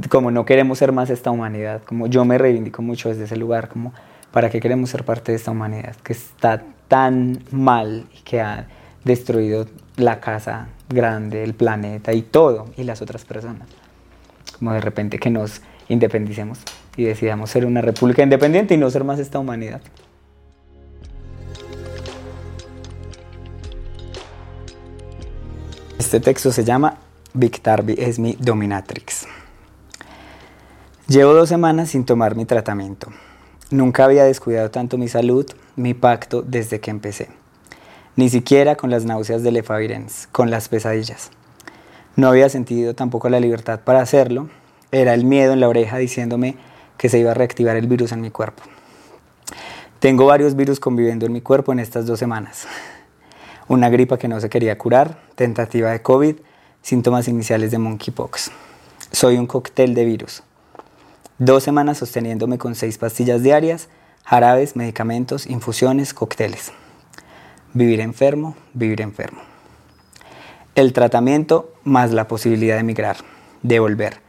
Como no queremos ser más esta humanidad, como yo me reivindico mucho desde ese lugar, como para qué queremos ser parte de esta humanidad que está tan mal y que ha destruido la casa grande, el planeta y todo, y las otras personas. Como de repente que nos independicemos y decidamos ser una república independiente y no ser más esta humanidad. Este texto se llama Victarbi es mi dominatrix. Llevo dos semanas sin tomar mi tratamiento. Nunca había descuidado tanto mi salud, mi pacto desde que empecé. Ni siquiera con las náuseas del efavirenz, con las pesadillas. No había sentido tampoco la libertad para hacerlo. Era el miedo en la oreja diciéndome que se iba a reactivar el virus en mi cuerpo. Tengo varios virus conviviendo en mi cuerpo en estas dos semanas una gripa que no se quería curar, tentativa de COVID, síntomas iniciales de monkeypox. Soy un cóctel de virus. Dos semanas sosteniéndome con seis pastillas diarias, jarabes, medicamentos, infusiones, cócteles. Vivir enfermo, vivir enfermo. El tratamiento más la posibilidad de emigrar, de volver,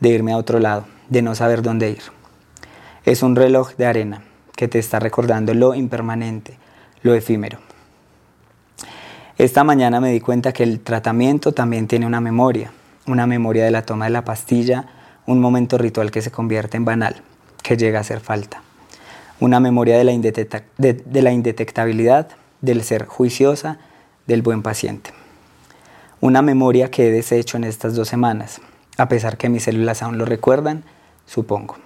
de irme a otro lado, de no saber dónde ir. Es un reloj de arena que te está recordando lo impermanente, lo efímero. Esta mañana me di cuenta que el tratamiento también tiene una memoria, una memoria de la toma de la pastilla, un momento ritual que se convierte en banal, que llega a ser falta. Una memoria de la, de la indetectabilidad, del ser juiciosa, del buen paciente. Una memoria que he deshecho en estas dos semanas, a pesar que mis células aún lo recuerdan, supongo.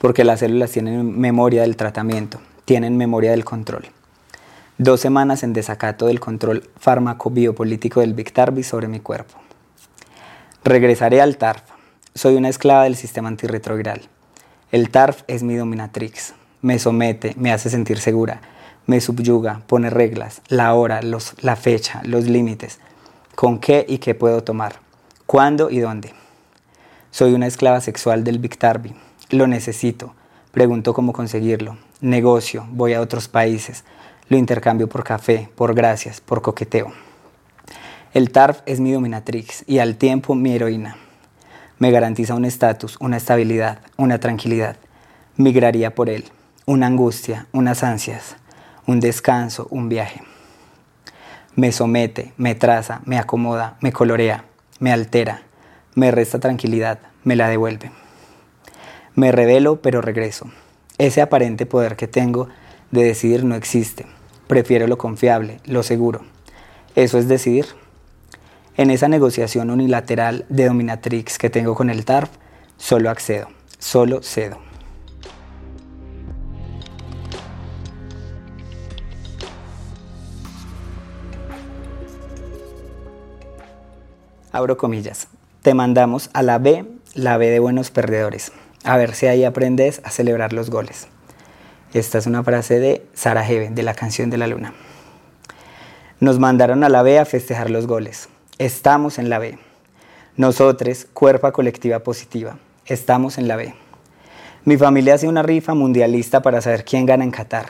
Porque las células tienen memoria del tratamiento, tienen memoria del control. Dos semanas en desacato del control fármaco-biopolítico del Biktarvy sobre mi cuerpo. Regresaré al TARF. Soy una esclava del sistema antirretroviral. El TARF es mi dominatrix. Me somete, me hace sentir segura, me subyuga, pone reglas, la hora, los, la fecha, los límites, con qué y qué puedo tomar ¿Cuándo y dónde? Soy una esclava sexual del Biktarvy. Lo necesito. Pregunto cómo conseguirlo. Negocio. Voy a otros países. Lo intercambio por café, por gracias, por coqueteo. El TARF es mi dominatrix y al tiempo mi heroína. Me garantiza un estatus, una estabilidad, una tranquilidad. Migraría por él. Una angustia, unas ansias, un descanso, un viaje. Me somete, me traza, me acomoda, me colorea me altera, me resta tranquilidad, me la devuelve. Me revelo, pero regreso. Ese aparente poder que tengo de decidir no existe. Prefiero lo confiable, lo seguro. Eso es decidir. En esa negociación unilateral de dominatrix que tengo con el TARF, solo accedo, solo cedo. abro comillas, te mandamos a la B, la B de buenos perdedores. A ver si ahí aprendes a celebrar los goles. Esta es una frase de Sara Heaven, de la canción de la luna. Nos mandaron a la B a festejar los goles. Estamos en la B. Nosotros, cuerpa colectiva positiva, estamos en la B. Mi familia hace una rifa mundialista para saber quién gana en Qatar.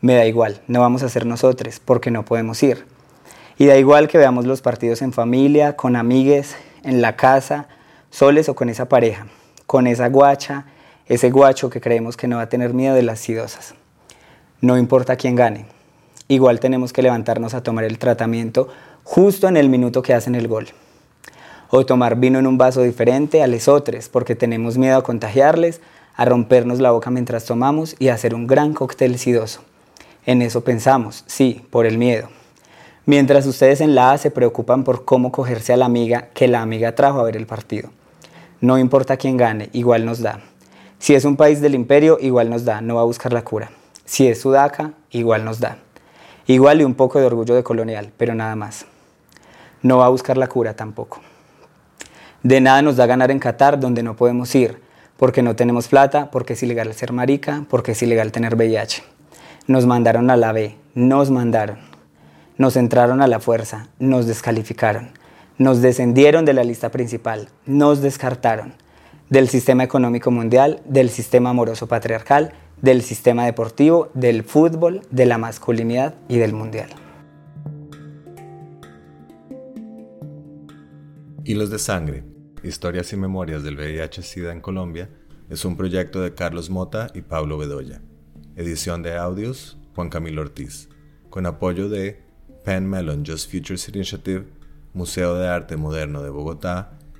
Me da igual, no vamos a ser nosotros porque no podemos ir y da igual que veamos los partidos en familia, con amigues, en la casa, soles o con esa pareja, con esa guacha, ese guacho que creemos que no va a tener miedo de las sidosas. No importa quién gane. Igual tenemos que levantarnos a tomar el tratamiento justo en el minuto que hacen el gol. O tomar vino en un vaso diferente a otros porque tenemos miedo a contagiarles, a rompernos la boca mientras tomamos y a hacer un gran cóctel sidoso. En eso pensamos, sí, por el miedo. Mientras ustedes en la A se preocupan por cómo cogerse a la amiga que la amiga trajo a ver el partido. No importa quién gane, igual nos da. Si es un país del imperio, igual nos da, no va a buscar la cura. Si es Sudaca, igual nos da. Igual y un poco de orgullo de colonial, pero nada más. No va a buscar la cura tampoco. De nada nos da ganar en Qatar donde no podemos ir, porque no tenemos plata, porque es ilegal ser marica, porque es ilegal tener VIH. Nos mandaron a la B, nos mandaron. Nos entraron a la fuerza, nos descalificaron, nos descendieron de la lista principal, nos descartaron del sistema económico mundial, del sistema amoroso patriarcal, del sistema deportivo, del fútbol, de la masculinidad y del mundial. Hilos de Sangre, Historias y Memorias del VIH-Sida en Colombia, es un proyecto de Carlos Mota y Pablo Bedoya. Edición de audios, Juan Camilo Ortiz, con apoyo de Penn Mellon Just Futures Initiative, Museo de Arte Moderno de Bogotá